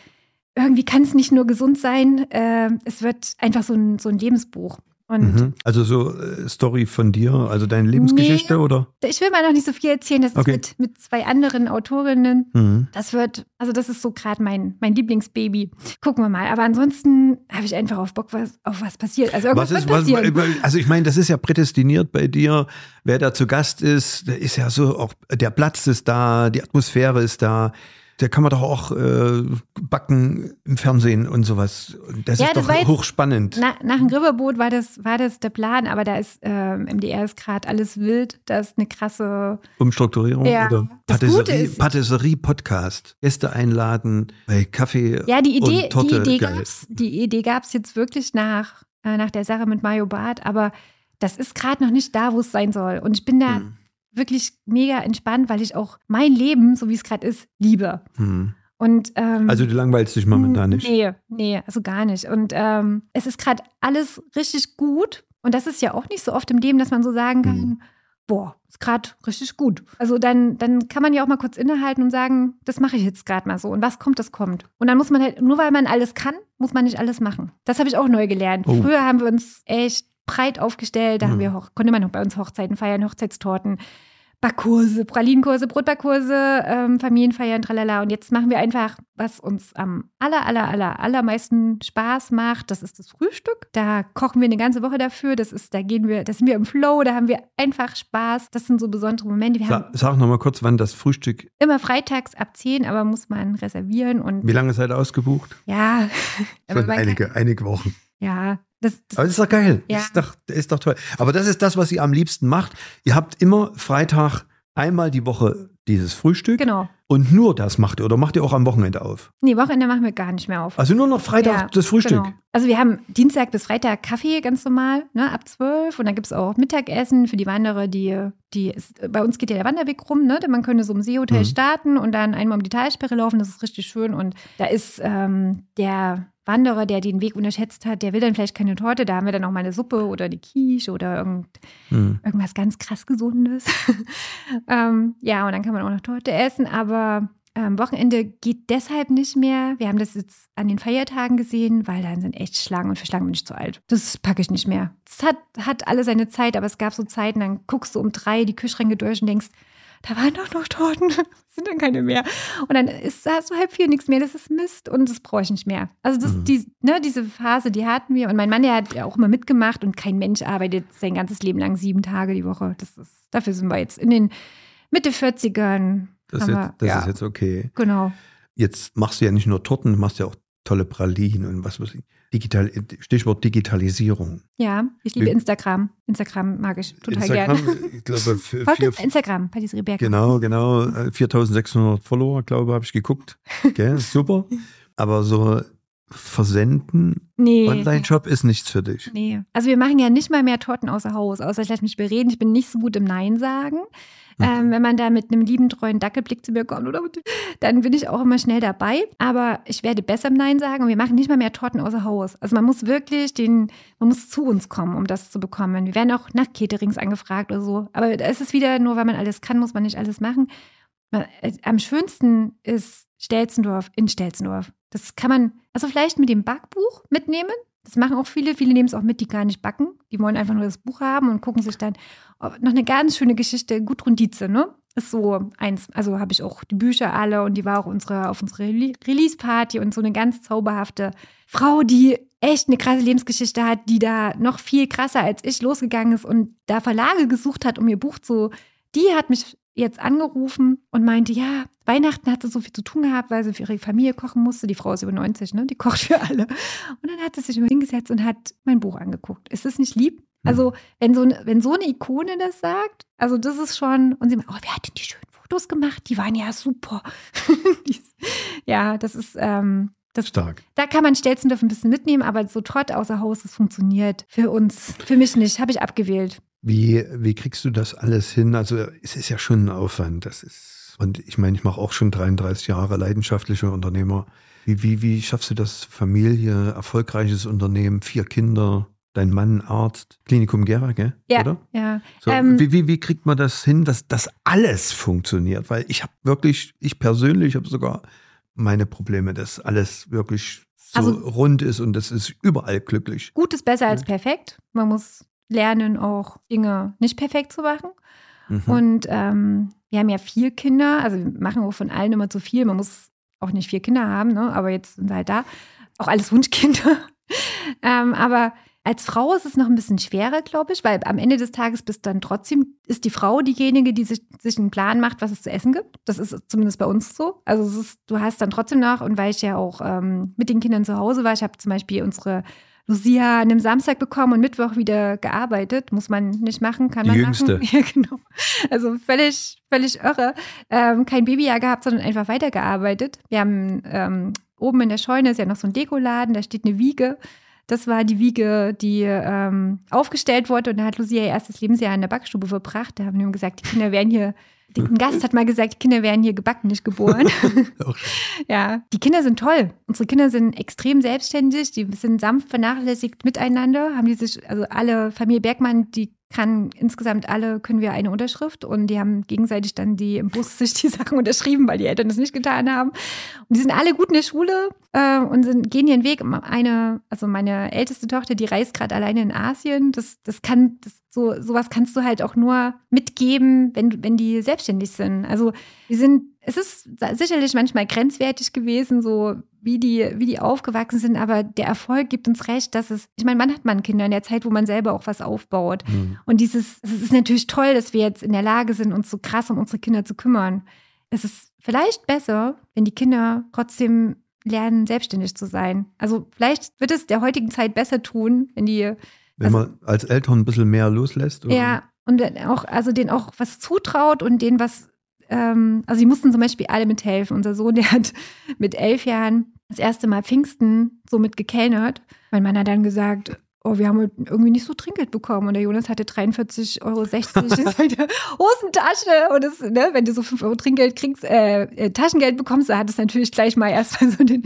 irgendwie kann es nicht nur gesund sein. Äh, es wird einfach so ein, so ein Lebensbuch. Mhm. Also so äh, Story von dir, also deine Lebensgeschichte Nee. oder? ich will mal noch nicht so viel erzählen. Das ist Okay. mit, mit zwei anderen Autorinnen. Mhm. Das wird, also das ist so gerade mein, mein Lieblingsbaby. Gucken wir mal. Aber ansonsten habe ich einfach auf Bock, was, auf was passiert. Also irgendwas Was ist, was, passieren. also ich meine, das ist ja prädestiniert bei dir. Wer da zu Gast ist, der ist ja so auch, der Platz ist da, die Atmosphäre ist da. Da kann man doch auch äh, backen im Fernsehen und sowas. Das Ja, ist das doch jetzt- hochspannend. Na, nach dem Gribberboot war das, war das der Plan, aber da ist ähm, MDR ist gerade alles wild. Da ist eine krasse. Umstrukturierung Ja, oder Patisserie, ist- Patisserie-Podcast. Gäste einladen bei Kaffee Ja, die Idee, und Torte. die Idee Geil. gab's, die Idee gab's jetzt wirklich nach, äh, nach der Sache mit Mario Barth, aber das ist gerade noch nicht da, wo es sein soll. Und ich bin da Hm. Wirklich mega entspannt, weil ich auch mein Leben, so wie es gerade ist, liebe. Hm. Und ähm, Also du langweilst dich momentan nicht. Nee, nee, also gar nicht. Und ähm, es ist gerade alles richtig gut. Und das ist ja auch nicht so oft im Leben, dass man so sagen kann, Mhm. boah, ist gerade richtig gut. Also dann, dann kann man ja auch mal kurz innehalten und sagen, das mache ich jetzt gerade mal so. Und was kommt, das kommt. Und dann muss man halt, nur weil man alles kann, muss man nicht alles machen. Das habe ich auch neu gelernt. Oh. Früher haben wir uns echt breit aufgestellt. Da Mhm. haben wir konnte man noch bei uns Hochzeiten feiern, Hochzeitstorten. Backkurse, Pralinenkurse, Brotbackkurse, ähm, Familienfeiern, tralala. Und jetzt machen wir einfach, was uns am aller, aller, aller, allermeisten Spaß macht. Das ist das Frühstück. Da kochen wir eine ganze Woche dafür. Das ist, da gehen wir, da sind wir im Flow, da haben wir einfach Spaß. Das sind so besondere Momente. Wir Sa sag noch mal kurz, wann das Frühstück, immer freitags ab 10, aber muss man reservieren und wie lange seid ihr ausgebucht? ja. Schon einige, einige Wochen. Ja. Das, das, Aber das ist doch geil. Ja. Ist, doch, ist doch toll. Aber das ist das, was ihr am liebsten macht. Ihr habt immer Freitag einmal die Woche dieses Frühstück genau. und nur das macht ihr oder macht ihr auch am Wochenende auf? Nee, Wochenende machen wir gar nicht mehr auf. Also nur noch Freitag Ja, das Frühstück. Genau. Also wir haben Dienstag bis Freitag Kaffee ganz normal, ne, ab 12. Und dann gibt es auch Mittagessen für die Wanderer, die, die ist, bei uns geht ja der Wanderweg rum, ne? Man könnte so im Seehotel Mhm. starten und dann einmal um die Talsperre laufen, das ist richtig schön. Und da ist ähm, der Wanderer, der den Weg unterschätzt hat, der will dann vielleicht keine Torte, da haben wir dann auch mal eine Suppe oder eine Quiche oder irgend, Hm. irgendwas ganz krass Gesundes. ähm, ja, und dann kann man auch noch Torte essen, aber ähm, Wochenende geht deshalb nicht mehr. Wir haben das jetzt an den Feiertagen gesehen, weil dann sind echt Schlangen und für Schlangen bin ich zu alt. Das packe ich nicht mehr. Es hat, hat alle seine Zeit, aber es gab so Zeiten, dann guckst du um drei die Kühlschränke durch und denkst, da waren doch noch Torten, sind dann keine mehr. Und dann ist, hast du halb vier nichts mehr, das ist Mist und das brauche ich nicht mehr. Also das, Mhm. die, ne, diese Phase, die hatten wir. Und mein Mann, der hat ja auch immer mitgemacht und kein Mensch arbeitet sein ganzes Leben lang sieben Tage die Woche. Das ist, dafür sind wir jetzt in den Mitte 40ern. Das, ist wir- das ja, ist jetzt okay. Genau. Jetzt machst du ja nicht nur Torten, du machst ja auch tolle Pralinen und was weiß ich. Digital, Stichwort Digitalisierung. Ja, ich liebe Instagram. Instagram mag ich total Instagram, gerne. ich glaube, vier, Instagram, Patisserie Berg. genau, genau, äh, 4600 Follower, glaube ich, habe ich geguckt. Gell, super. Aber so versenden, Nee. Online-Shop ist nichts für dich. Nee. Also wir machen ja nicht mal mehr Torten außer Haus, außer ich lasse mich bereden. Ich bin nicht so gut im Nein sagen. Mhm. Ähm, wenn man da mit einem lieben, treuen Dackelblick zu mir kommt, oder, dann bin ich auch immer schnell dabei. Aber ich werde besser im Nein sagen und wir machen nicht mal mehr Torten außer Haus. Also man muss wirklich den, man muss zu uns kommen, um das zu bekommen. Wir werden auch nach Caterings angefragt oder so. Aber es ist wieder nur, weil man alles kann, muss man nicht alles machen. Äh, am schönsten ist Stelzendorf in Stelzendorf. Das kann man, also vielleicht mit dem Backbuch mitnehmen. Das machen auch viele. Viele nehmen es auch mit, die gar nicht backen. Die wollen einfach nur das Buch haben und gucken sich dann oh, noch eine ganz schöne Geschichte. Gudrun Dietze, ne? Ist so eins, also habe ich auch die Bücher alle und die war auch unsere, auf unserer Rele- Release-Party und so eine ganz zauberhafte Frau, die echt eine krasse Lebensgeschichte hat, die da noch viel krasser als ich losgegangen ist und da Verlage gesucht hat, um ihr Buch zu. Die hat mich jetzt angerufen und meinte, ja, Weihnachten hat sie so viel zu tun gehabt, weil sie für ihre Familie kochen musste. Die Frau ist über 90, ne? Die kocht für alle. Und dann hat sie sich immer hingesetzt und hat mein Buch angeguckt. Ist das nicht lieb? Also, wenn so, eine- wenn so eine Ikone das sagt, also das ist schon, und sie meint, oh, wer hat denn die schönen Fotos gemacht? Die waren ja super. Ja, das ist, ähm, das, Stark. da kann man Stelzendorf ein bisschen mitnehmen, aber so Trott außer Haus, das funktioniert für uns, für mich nicht, habe ich abgewählt. Wie, wie kriegst du das alles hin? Also es ist ja schon ein Aufwand. Das ist, und ich meine, ich mache auch schon 33 Jahre leidenschaftlicher Unternehmer. Wie, wie, wie schaffst du das? Familie, erfolgreiches Unternehmen, vier Kinder, dein Mann, Arzt, Klinikum Gera, gell? Ja, Oder? ja. So, Ähm, wie, wie, wie kriegt man das hin, dass das alles funktioniert? Weil ich habe wirklich, ich persönlich habe sogar meine Probleme, dass alles wirklich so Also- rund ist und das ist überall glücklich. Gut ist besser als perfekt. Man muss lernen, auch Dinge nicht perfekt zu machen. Mhm. Und ähm, wir haben ja vier Kinder, also wir machen auch von allen immer zu viel. Man muss auch nicht vier Kinder haben, ne? aber jetzt sind sie halt da. Auch alles Wunschkinder. ähm, aber als Frau ist es noch ein bisschen schwerer, glaube ich, weil am Ende des Tages bist dann trotzdem, ist die Frau diejenige, die sich, sich einen Plan macht, was es zu essen gibt. Das ist zumindest bei uns so. Also ist, du hast dann trotzdem noch, und weil ich ja auch ähm, mit den Kindern zu Hause war, ich habe zum Beispiel unsere Lucia an einem Samstag bekommen und Mittwoch wieder gearbeitet. Muss man nicht machen, kann Die man Jüngste. machen. Ja, genau. Also völlig, völlig irre. Ähm, kein Babyjahr gehabt, sondern einfach weitergearbeitet. Wir haben ähm, oben in der Scheune ist ja noch so ein Dekoladen, da steht eine Wiege. Das war die Wiege, die ähm, aufgestellt wurde und da hat Lucia ihr erstes Lebensjahr in der Backstube verbracht. Da haben wir ihm gesagt, die Kinder werden hier, ein Gast hat mal gesagt, die Kinder werden hier gebacken, nicht geboren. Ja, die Kinder sind toll. Unsere Kinder sind extrem selbstständig, die sind sanft vernachlässigt miteinander, haben die sich, also alle Familie Bergmann, die kann insgesamt alle, können wir eine Unterschrift und die haben gegenseitig dann die im Bus sich die Sachen unterschrieben, weil die Eltern das nicht getan haben. Und die sind alle gut in der Schule äh, und sind, gehen ihren Weg. Eine, also meine älteste Tochter, die reist gerade alleine in Asien. Das, das kann, das, so, sowas kannst du halt auch nur mitgeben, wenn, wenn die selbstständig sind. Also wir sind, es ist sicherlich manchmal grenzwertig gewesen, so wie die, wie die aufgewachsen sind, aber der Erfolg gibt uns recht, dass es, ich meine, man hat man Kinder in der Zeit, wo man selber auch was aufbaut. Mhm. Und dieses, es ist natürlich toll, dass wir jetzt in der Lage sind, uns so krass um unsere Kinder zu kümmern. Es ist vielleicht besser, wenn die Kinder trotzdem lernen, selbstständig zu sein. Also vielleicht wird es der heutigen Zeit besser tun, wenn die Wenn Also- man als Eltern ein bisschen mehr loslässt. Oder? ja, und auch, also denen auch was zutraut und denen was, ähm, also die mussten zum Beispiel alle mithelfen. Unser Sohn, der hat mit elf Jahren das erste Mal Pfingsten so mit gekellnert. Mein Mann hat dann gesagt, oh, wir haben irgendwie nicht so Trinkgeld bekommen. Und der Jonas hatte 43,60 Euro in seiner Hosentasche. Und das, ne, wenn du so 5 Euro Trinkgeld kriegst, äh, äh, Taschengeld bekommst, da hat es natürlich gleich mal erstmal so den,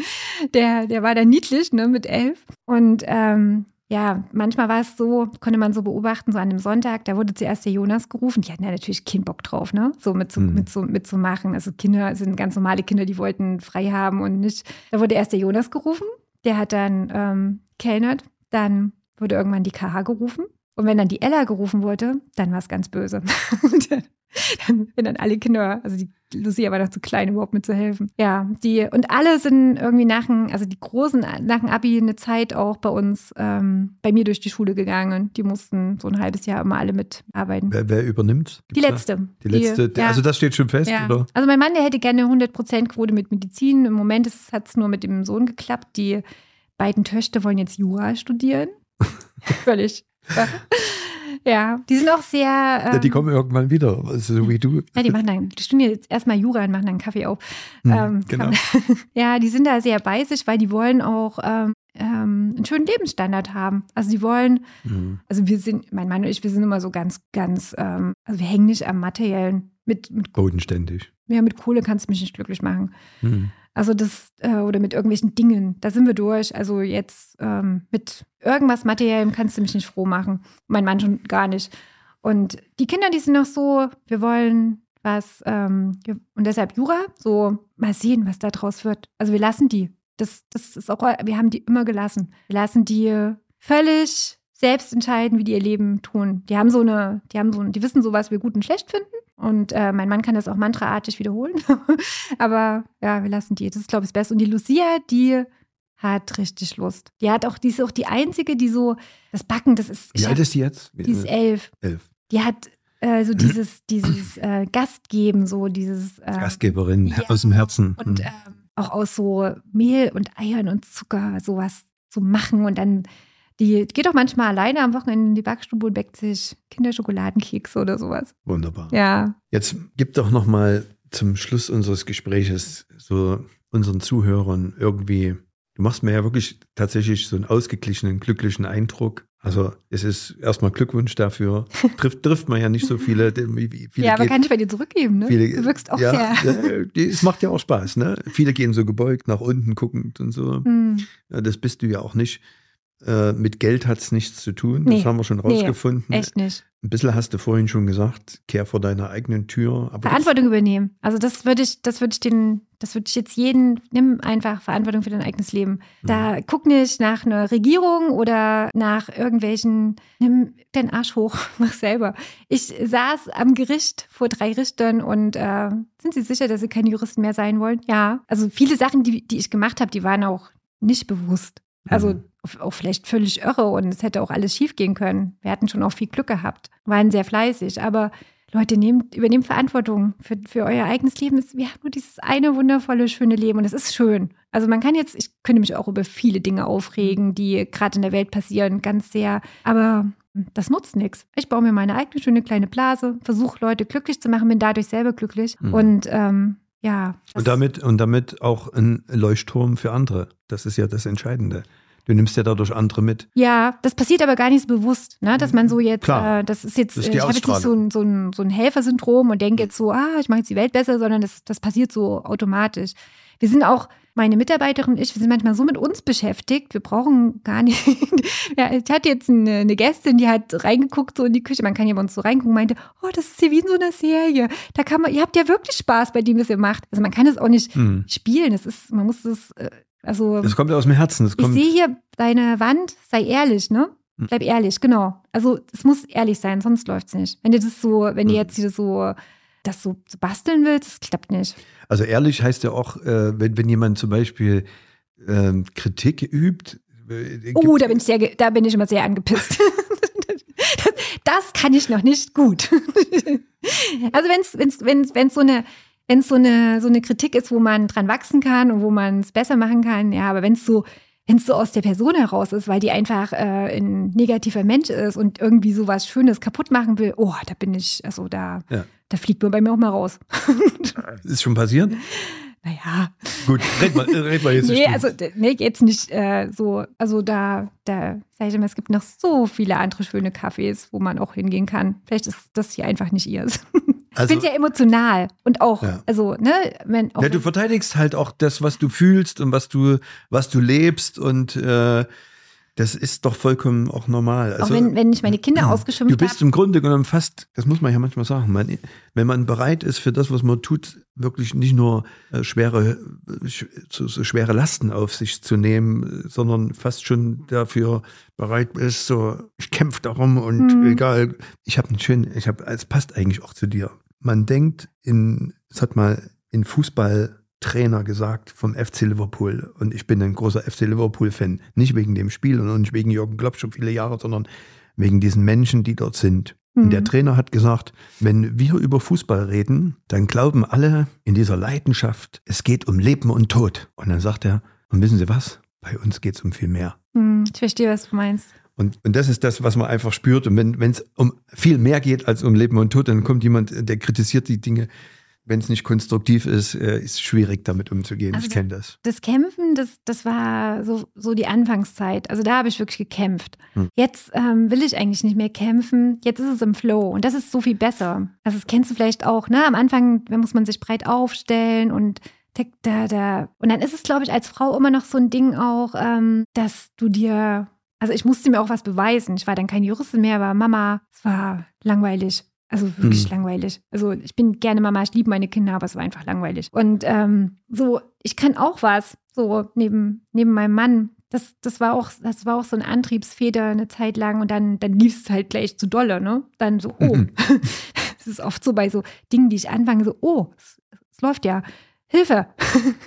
der, der war dann niedlich, ne, mit elf. Und ähm, ja, manchmal war es so, konnte man so beobachten, so an einem Sonntag, da wurde zuerst der Jonas gerufen. Die hatten ja natürlich keinen Bock drauf, ne? So mit, so, Mhm. mit, so, mitzumachen. Also Kinder sind ganz normale Kinder, die wollten frei haben und nicht. Da wurde erst der Jonas gerufen, der hat dann ähm, kellnert, dann wurde irgendwann die KH gerufen. Und wenn dann die Ella gerufen wurde, dann war es ganz böse. Dann, wenn dann alle Kinder, also die Lucia war noch zu klein, überhaupt mitzuhelfen. Ja, die, und alle sind irgendwie nach dem, also die Großen nach dem Abi eine Zeit auch bei uns, ähm, bei mir durch die Schule gegangen. Die mussten so ein halbes Jahr immer alle mitarbeiten. Wer, wer übernimmt? Die Gibt's da- letzte. Die letzte. Die, ja. Also das steht schon fest, Ja. oder? Also mein Mann, der hätte gerne 100% Quote mit Medizin. Im Moment hat es nur mit dem Sohn geklappt. Die beiden Töchter wollen jetzt Jura studieren. Völlig. Ja, die sind auch sehr. Ja, die ähm, kommen irgendwann wieder, so wie du. ja, die machen dann, die studieren jetzt erstmal Jura und machen dann Kaffee auf. Hm, Ähm, genau. kann- ja, die sind da sehr bei sich, weil die wollen auch ähm, ähm, einen schönen Lebensstandard haben. Also die wollen, Mhm. also wir sind, mein Mann und ich, wir sind immer so ganz, ganz, ähm, also wir hängen nicht am Materiellen. Mit, mit, Bodenständig. ja, mit Kohle kannst du mich nicht glücklich machen. Mhm. Also das, äh, oder mit irgendwelchen Dingen, da sind wir durch. Also jetzt ähm, mit irgendwas Materiellem kannst du mich nicht froh machen. Mein Mann schon gar nicht. Und die Kinder, die sind noch so, wir wollen was, ähm, und deshalb Jura, so mal sehen, was da draus wird. Also wir lassen die. Das, das ist auch, wir haben die immer gelassen. Wir lassen die völlig selbst entscheiden, wie die ihr Leben tun. Die haben so eine, die haben so, die wissen so, was wir gut und schlecht finden. Und äh, mein Mann kann das auch mantraartig wiederholen. Aber ja, wir lassen die. Das ist, glaube ich, das Beste. Und die Lucia, die hat richtig Lust. Die hat auch, die ist auch die einzige, die so, das Backen, das ist, Wie alt ist die jetzt? die ist elf. Elf. Die hat äh, so dieses, dieses äh, Gastgeben, so dieses äh, Gastgeberin ja. aus dem Herzen. und Mhm. ähm, auch aus so Mehl und Eiern und Zucker sowas zu machen und dann Die geht auch manchmal alleine am Wochenende in die Backstube und backt sich Kinderschokoladenkekse oder sowas. Wunderbar. Ja. Jetzt gib doch noch mal zum Schluss unseres Gespräches so unseren Zuhörern irgendwie, du machst mir ja wirklich tatsächlich so einen ausgeglichenen, glücklichen Eindruck. Also es ist erstmal Glückwunsch dafür. Trifft, trifft man ja nicht so viele. wie- viele ja, aber gehen- kann ich bei dir zurückgeben, ne? Viele, du wirkst auch ja, sehr. Ja, es macht ja auch Spaß, ne? Viele gehen so gebeugt nach unten guckend und so. Hm. Ja, das bist du ja auch nicht. Äh, mit Geld hat es nichts zu tun. Das Nee. haben wir schon Nee, rausgefunden. Echt nicht. Ein bisschen hast du vorhin schon gesagt, kehr vor deiner eigenen Tür. Verantwortung übernehmen. Also das würde ich, das würde ich den, das würde ich jetzt jeden, nimm einfach Verantwortung für dein eigenes Leben. Da Mhm. guck nicht nach einer Regierung oder nach irgendwelchen, nimm den Arsch hoch, mach selber. Ich saß am Gericht vor drei Richtern und äh, sind Sie sicher, dass Sie keine Juristen mehr sein wollen? Ja. Also viele Sachen, die, die ich gemacht habe, die waren auch nicht bewusst. Also Mhm. Auch- vielleicht völlig irre und es hätte auch alles schief gehen können. Wir hatten schon auch viel Glück gehabt, waren sehr fleißig, aber Leute, nehmt, übernehmt Verantwortung für, für euer eigenes Leben. Wir haben nur dieses eine wundervolle, schöne Leben und es ist schön. Also man kann jetzt, ich könnte mich auch über viele Dinge aufregen, die gerade in der Welt passieren, ganz sehr, aber das nutzt nichts. Ich baue mir meine eigene schöne kleine Blase, versuche Leute glücklich zu machen, bin dadurch selber glücklich Mhm. und ähm, ja. Und damit, und damit auch ein Leuchtturm für andere. Das ist ja das Entscheidende. Du nimmst ja dadurch andere mit. Ja, das passiert aber gar nicht so bewusst, ne? dass man so jetzt, äh, das ist jetzt, Das ist äh, ich habe jetzt nicht so ein, so ein, so ein Helfersyndrom und denke jetzt so, ah, ich mache jetzt die Welt besser, sondern das, das passiert so automatisch. Wir sind auch, meine Mitarbeiterin und ich, wir sind manchmal so mit uns beschäftigt, wir brauchen gar nicht. ja, ich hatte jetzt eine, eine Gästin, die hat reingeguckt so in die Küche, man kann ja bei uns so reingucken, meinte, oh, das ist hier wie in so einer Serie. Da kann man, ihr habt ja wirklich Spaß bei dem, was ihr macht. Also man kann es auch nicht Hm. spielen, es ist, man muss es, äh, also. Das kommt aus dem Herzen. Das Ich kommt, sehe hier deine Wand, sei ehrlich, ne? Hm. Bleib ehrlich, genau. Also es muss ehrlich sein, sonst läuft's nicht. Wenn du das so, wenn du Hm. jetzt hier so das so, so basteln willst, das klappt nicht. also ehrlich heißt ja auch, äh, wenn, wenn jemand zum Beispiel ähm, Kritik übt. äh, Oh, da bin ich sehr, da bin ich immer sehr angepisst. das, das kann ich noch nicht gut. also wenn's, wenn's, wenn's, wenn's so eine wenn es so eine, so eine Kritik ist, wo man dran wachsen kann und wo man es besser machen kann, ja, aber wenn es so, wenn es so aus der Person heraus ist, weil die einfach äh, ein negativer Mensch ist und irgendwie so was Schönes kaputt machen will, oh, da bin ich, also da, Ja. da fliegt man bei mir auch mal raus. Ist schon passiert? naja. Gut, red mal, red mal jetzt. Nee, nicht. also d- nee, jetzt nicht äh, so, also da, da sage ich immer, es gibt noch so viele andere schöne Cafés, wo man auch hingehen kann. Vielleicht ist das hier einfach nicht ihrs. ich Also- bin ja emotional und auch, Ja. also, ne, wenn auch Ja, du verteidigst halt auch das, was du fühlst und was du, was du lebst und äh, das ist doch vollkommen auch normal. auch Also, wenn, wenn ich meine Kinder ausgeschimpft du bist habe. im Grunde genommen fast, das muss man ja manchmal sagen, man, wenn man bereit ist für das, was man tut, wirklich nicht nur äh, schwere, sch- so, so schwere Lasten auf sich zu nehmen, sondern fast schon dafür bereit ist, so ich kämpfe darum und Mhm. egal. Ich habe einen schönen, ich habe, es passt eigentlich auch zu dir. Man denkt in, es hat mal in Fußballtrainer gesagt vom FC Liverpool und ich bin ein großer FC Liverpool-Fan, nicht wegen dem Spiel und nicht wegen Jürgen Klopp schon viele Jahre, sondern wegen diesen Menschen, die dort sind. Und der Mhm. Trainer hat gesagt, wenn wir über Fußball reden, dann glauben alle in dieser Leidenschaft, es geht um Leben und Tod. Und dann sagt er, und wissen Sie was? Bei uns geht es um viel mehr. Hm, ich verstehe, was du meinst. Und, und das ist das, was man einfach spürt. Und wenn es um viel mehr geht als um Leben und Tod, dann kommt jemand, der kritisiert die Dinge. Wenn es nicht konstruktiv ist, äh, ist es schwierig, damit umzugehen. Also ich kenne das. Das Kämpfen, das, das war so, so die Anfangszeit. Also da habe ich wirklich gekämpft. Hm. Jetzt ähm, will ich eigentlich nicht mehr kämpfen. Jetzt ist es im Flow und das ist so viel besser. Also das kennst du vielleicht auch, ne? Am Anfang da muss man sich breit aufstellen und da, da. Und dann ist es, glaube ich, als Frau immer noch so ein Ding auch, ähm, dass du dir, also ich musste mir auch was beweisen. Ich war dann keine Juristin mehr, war Mama. Es war langweilig. Also wirklich Hm. langweilig. Also ich bin gerne Mama, ich liebe meine Kinder, aber es war einfach langweilig. Und ähm, so, ich kann auch was, so neben, neben meinem Mann. Das, das, war auch, das war auch so eine Antriebsfeder eine Zeit lang und dann, dann lief es halt gleich zu dolle, ne? Dann so, oh. Mhm. Es ist oft so bei so Dingen, die ich anfange, so, oh, es, es läuft ja. Hilfe.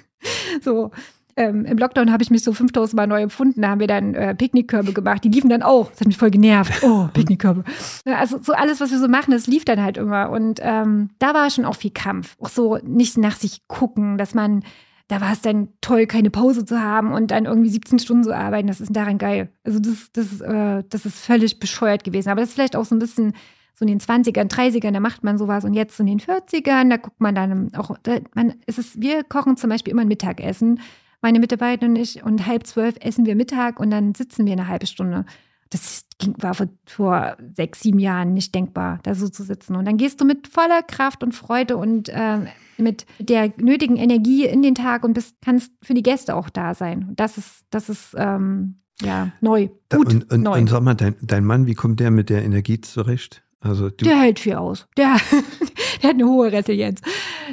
so. Ähm, Im Lockdown habe ich mich so 5000 Mal neu empfunden. Da haben wir dann äh, Picknickkörbe gemacht. Die liefen dann auch. Das hat mich voll genervt. Oh, Picknickkörbe. Ja, also so alles, was wir so machen, das lief dann halt immer. Und ähm, da war schon auch viel Kampf. Auch so nicht nach sich gucken, dass man da war es dann toll, keine Pause zu haben und dann irgendwie 17 Stunden zu arbeiten. Das ist daran geil. Also das, das, äh, das ist völlig bescheuert gewesen. Aber das ist vielleicht auch so ein bisschen so in den 20ern, 30ern, da macht man sowas und jetzt in den 40ern, da guckt man dann auch, da, man, es ist, wir kochen zum Beispiel immer ein Mittagessen, meine Mitarbeiter und ich, und halb zwölf essen wir Mittag und dann sitzen wir eine halbe Stunde. Das ging, war vor, vor, sechs, sieben Jahren nicht denkbar, da so zu sitzen. Und dann gehst du mit voller Kraft und Freude und äh, mit der nötigen Energie in den Tag und bist, kannst für die Gäste auch da sein. Und das ist, das ist ähm, ja neu. Gut, und, und, neu. und sag mal, dein, dein Mann, wie kommt der mit der Energie zurecht? Also der hält viel aus. Der, der hat eine hohe Resilienz.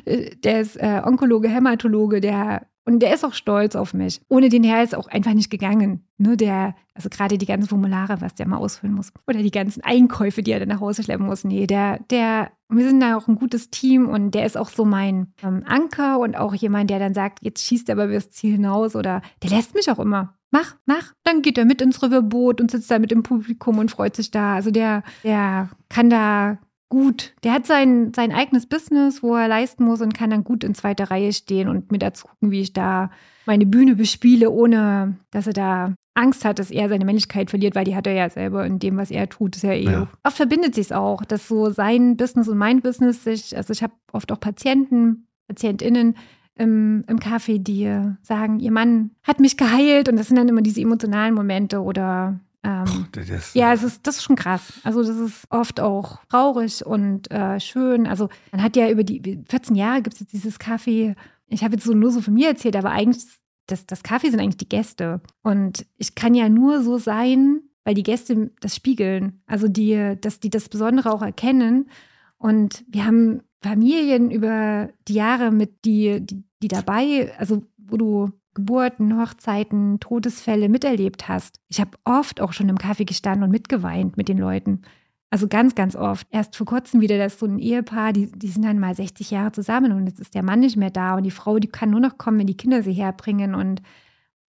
Der ist äh, Onkologe, Hämatologe, der und der ist auch stolz auf mich. Ohne den her ist auch einfach nicht gegangen. Ne, der, also gerade die ganzen Formulare, was der mal ausfüllen muss. Oder die ganzen Einkäufe, die er dann nach Hause schleppen muss. Nee, der, der, wir sind da auch ein gutes Team und der ist auch so mein ähm, Anker und auch jemand, der dann sagt, jetzt schießt er aber übers Ziel hinaus oder der lässt mich auch immer. Mach, mach. Dann geht er mit ins Riverboot und sitzt da mit im Publikum und freut sich da. Also der, der kann da gut. Der hat sein, sein eigenes Business, wo er leisten muss und kann dann gut in zweiter Reihe stehen und mir dazu gucken, wie ich da meine Bühne bespiele, ohne dass er da Angst hat, dass er seine Männlichkeit verliert, weil die hat er ja selber in dem, was er tut, ist ja eh. Ja. Oft verbindet sich es auch, dass so sein Business und mein Business sich, also ich habe oft auch Patienten, PatientInnen, im, im Café, die sagen, ihr Mann hat mich geheilt und das sind dann immer diese emotionalen Momente oder ähm, Puh, ja, es ist, das ist schon krass. Also das ist oft auch traurig und äh, schön. Also man hat ja über die 14 Jahre gibt es jetzt dieses Kaffee. Ich habe jetzt so nur so von mir erzählt, aber eigentlich, das, das Kaffee sind eigentlich die Gäste. Und ich kann ja nur so sein, weil die Gäste das spiegeln. Also die, dass die das Besondere auch erkennen. Und wir haben Familien über die Jahre mit die, die, die dabei, also wo du Geburten, Hochzeiten, Todesfälle miterlebt hast. Ich habe oft auch schon im Kaffee gestanden und mitgeweint mit den Leuten. Also ganz, ganz oft. Erst vor kurzem wieder, dass so ein Ehepaar, die, die sind dann mal 60 Jahre zusammen und jetzt ist der Mann nicht mehr da und die Frau, die kann nur noch kommen, wenn die Kinder sie herbringen. Und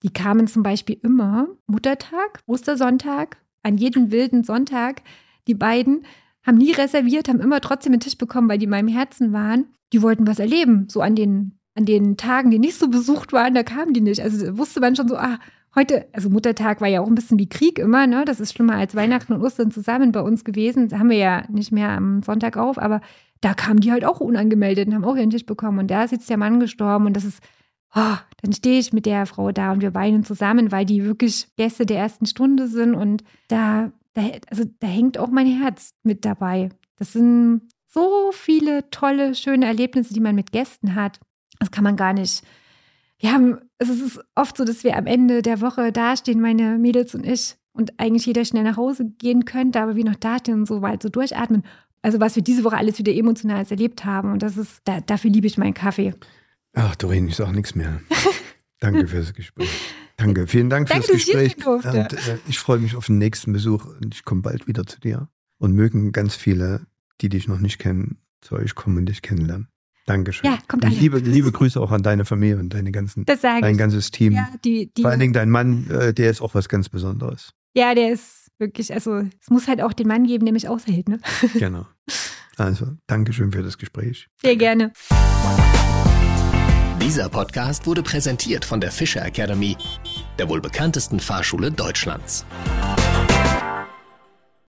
die kamen zum Beispiel immer Muttertag, Ostersonntag, an jeden wilden Sonntag. Die beiden haben nie reserviert, haben immer trotzdem einen Tisch bekommen, weil die in meinem Herzen waren. Die wollten was erleben, so an den an den Tagen, die nicht so besucht waren, da kamen die nicht. Also wusste man schon so, ah, heute, also Muttertag war ja auch ein bisschen wie Krieg immer, ne? Das ist schlimmer als Weihnachten und Ostern zusammen bei uns gewesen. Das haben wir ja nicht mehr am Sonntag auf, aber da kamen die halt auch unangemeldet und haben auch ihren Tisch bekommen. Und da ist jetzt der Mann gestorben und das ist, oh, dann stehe ich mit der Frau da und wir weinen zusammen, weil die wirklich Gäste der ersten Stunde sind und da, da, also da hängt auch mein Herz mit dabei. Das sind so viele tolle, schöne Erlebnisse, die man mit Gästen hat. Das kann man gar nicht. Wir haben, es ist oft so, dass wir am Ende der Woche dastehen, meine Mädels und ich, und eigentlich jeder schnell nach Hause gehen könnte, aber wir noch dastehen und so weit so durchatmen. Also was wir diese Woche alles wieder emotional erlebt haben. Und das ist, da, dafür liebe ich meinen Kaffee. Ach, Doreen, ich sage nichts mehr. Danke fürs Gespräch. Danke, vielen Dank fürs Danke, Gespräch. Und, äh, ich freue mich auf den nächsten Besuch und ich komme bald wieder zu dir. Und mögen ganz viele, die dich noch nicht kennen, zu euch kommen und dich kennenlernen. Dankeschön. Ja, kommt alle. Liebe, liebe Grüße auch an deine Familie und deine ganzen, dein ganzes Team. Ja, die, die, Vor allen Dingen dein Mann, äh, der ist auch was ganz Besonderes. Ja, der ist wirklich, also es muss halt auch den Mann geben, der mich aushält, ne? Genau. Also, Dankeschön für das Gespräch. Sehr gerne. Dieser Podcast wurde präsentiert von der Fischer Academy, der wohl bekanntesten Fahrschule Deutschlands.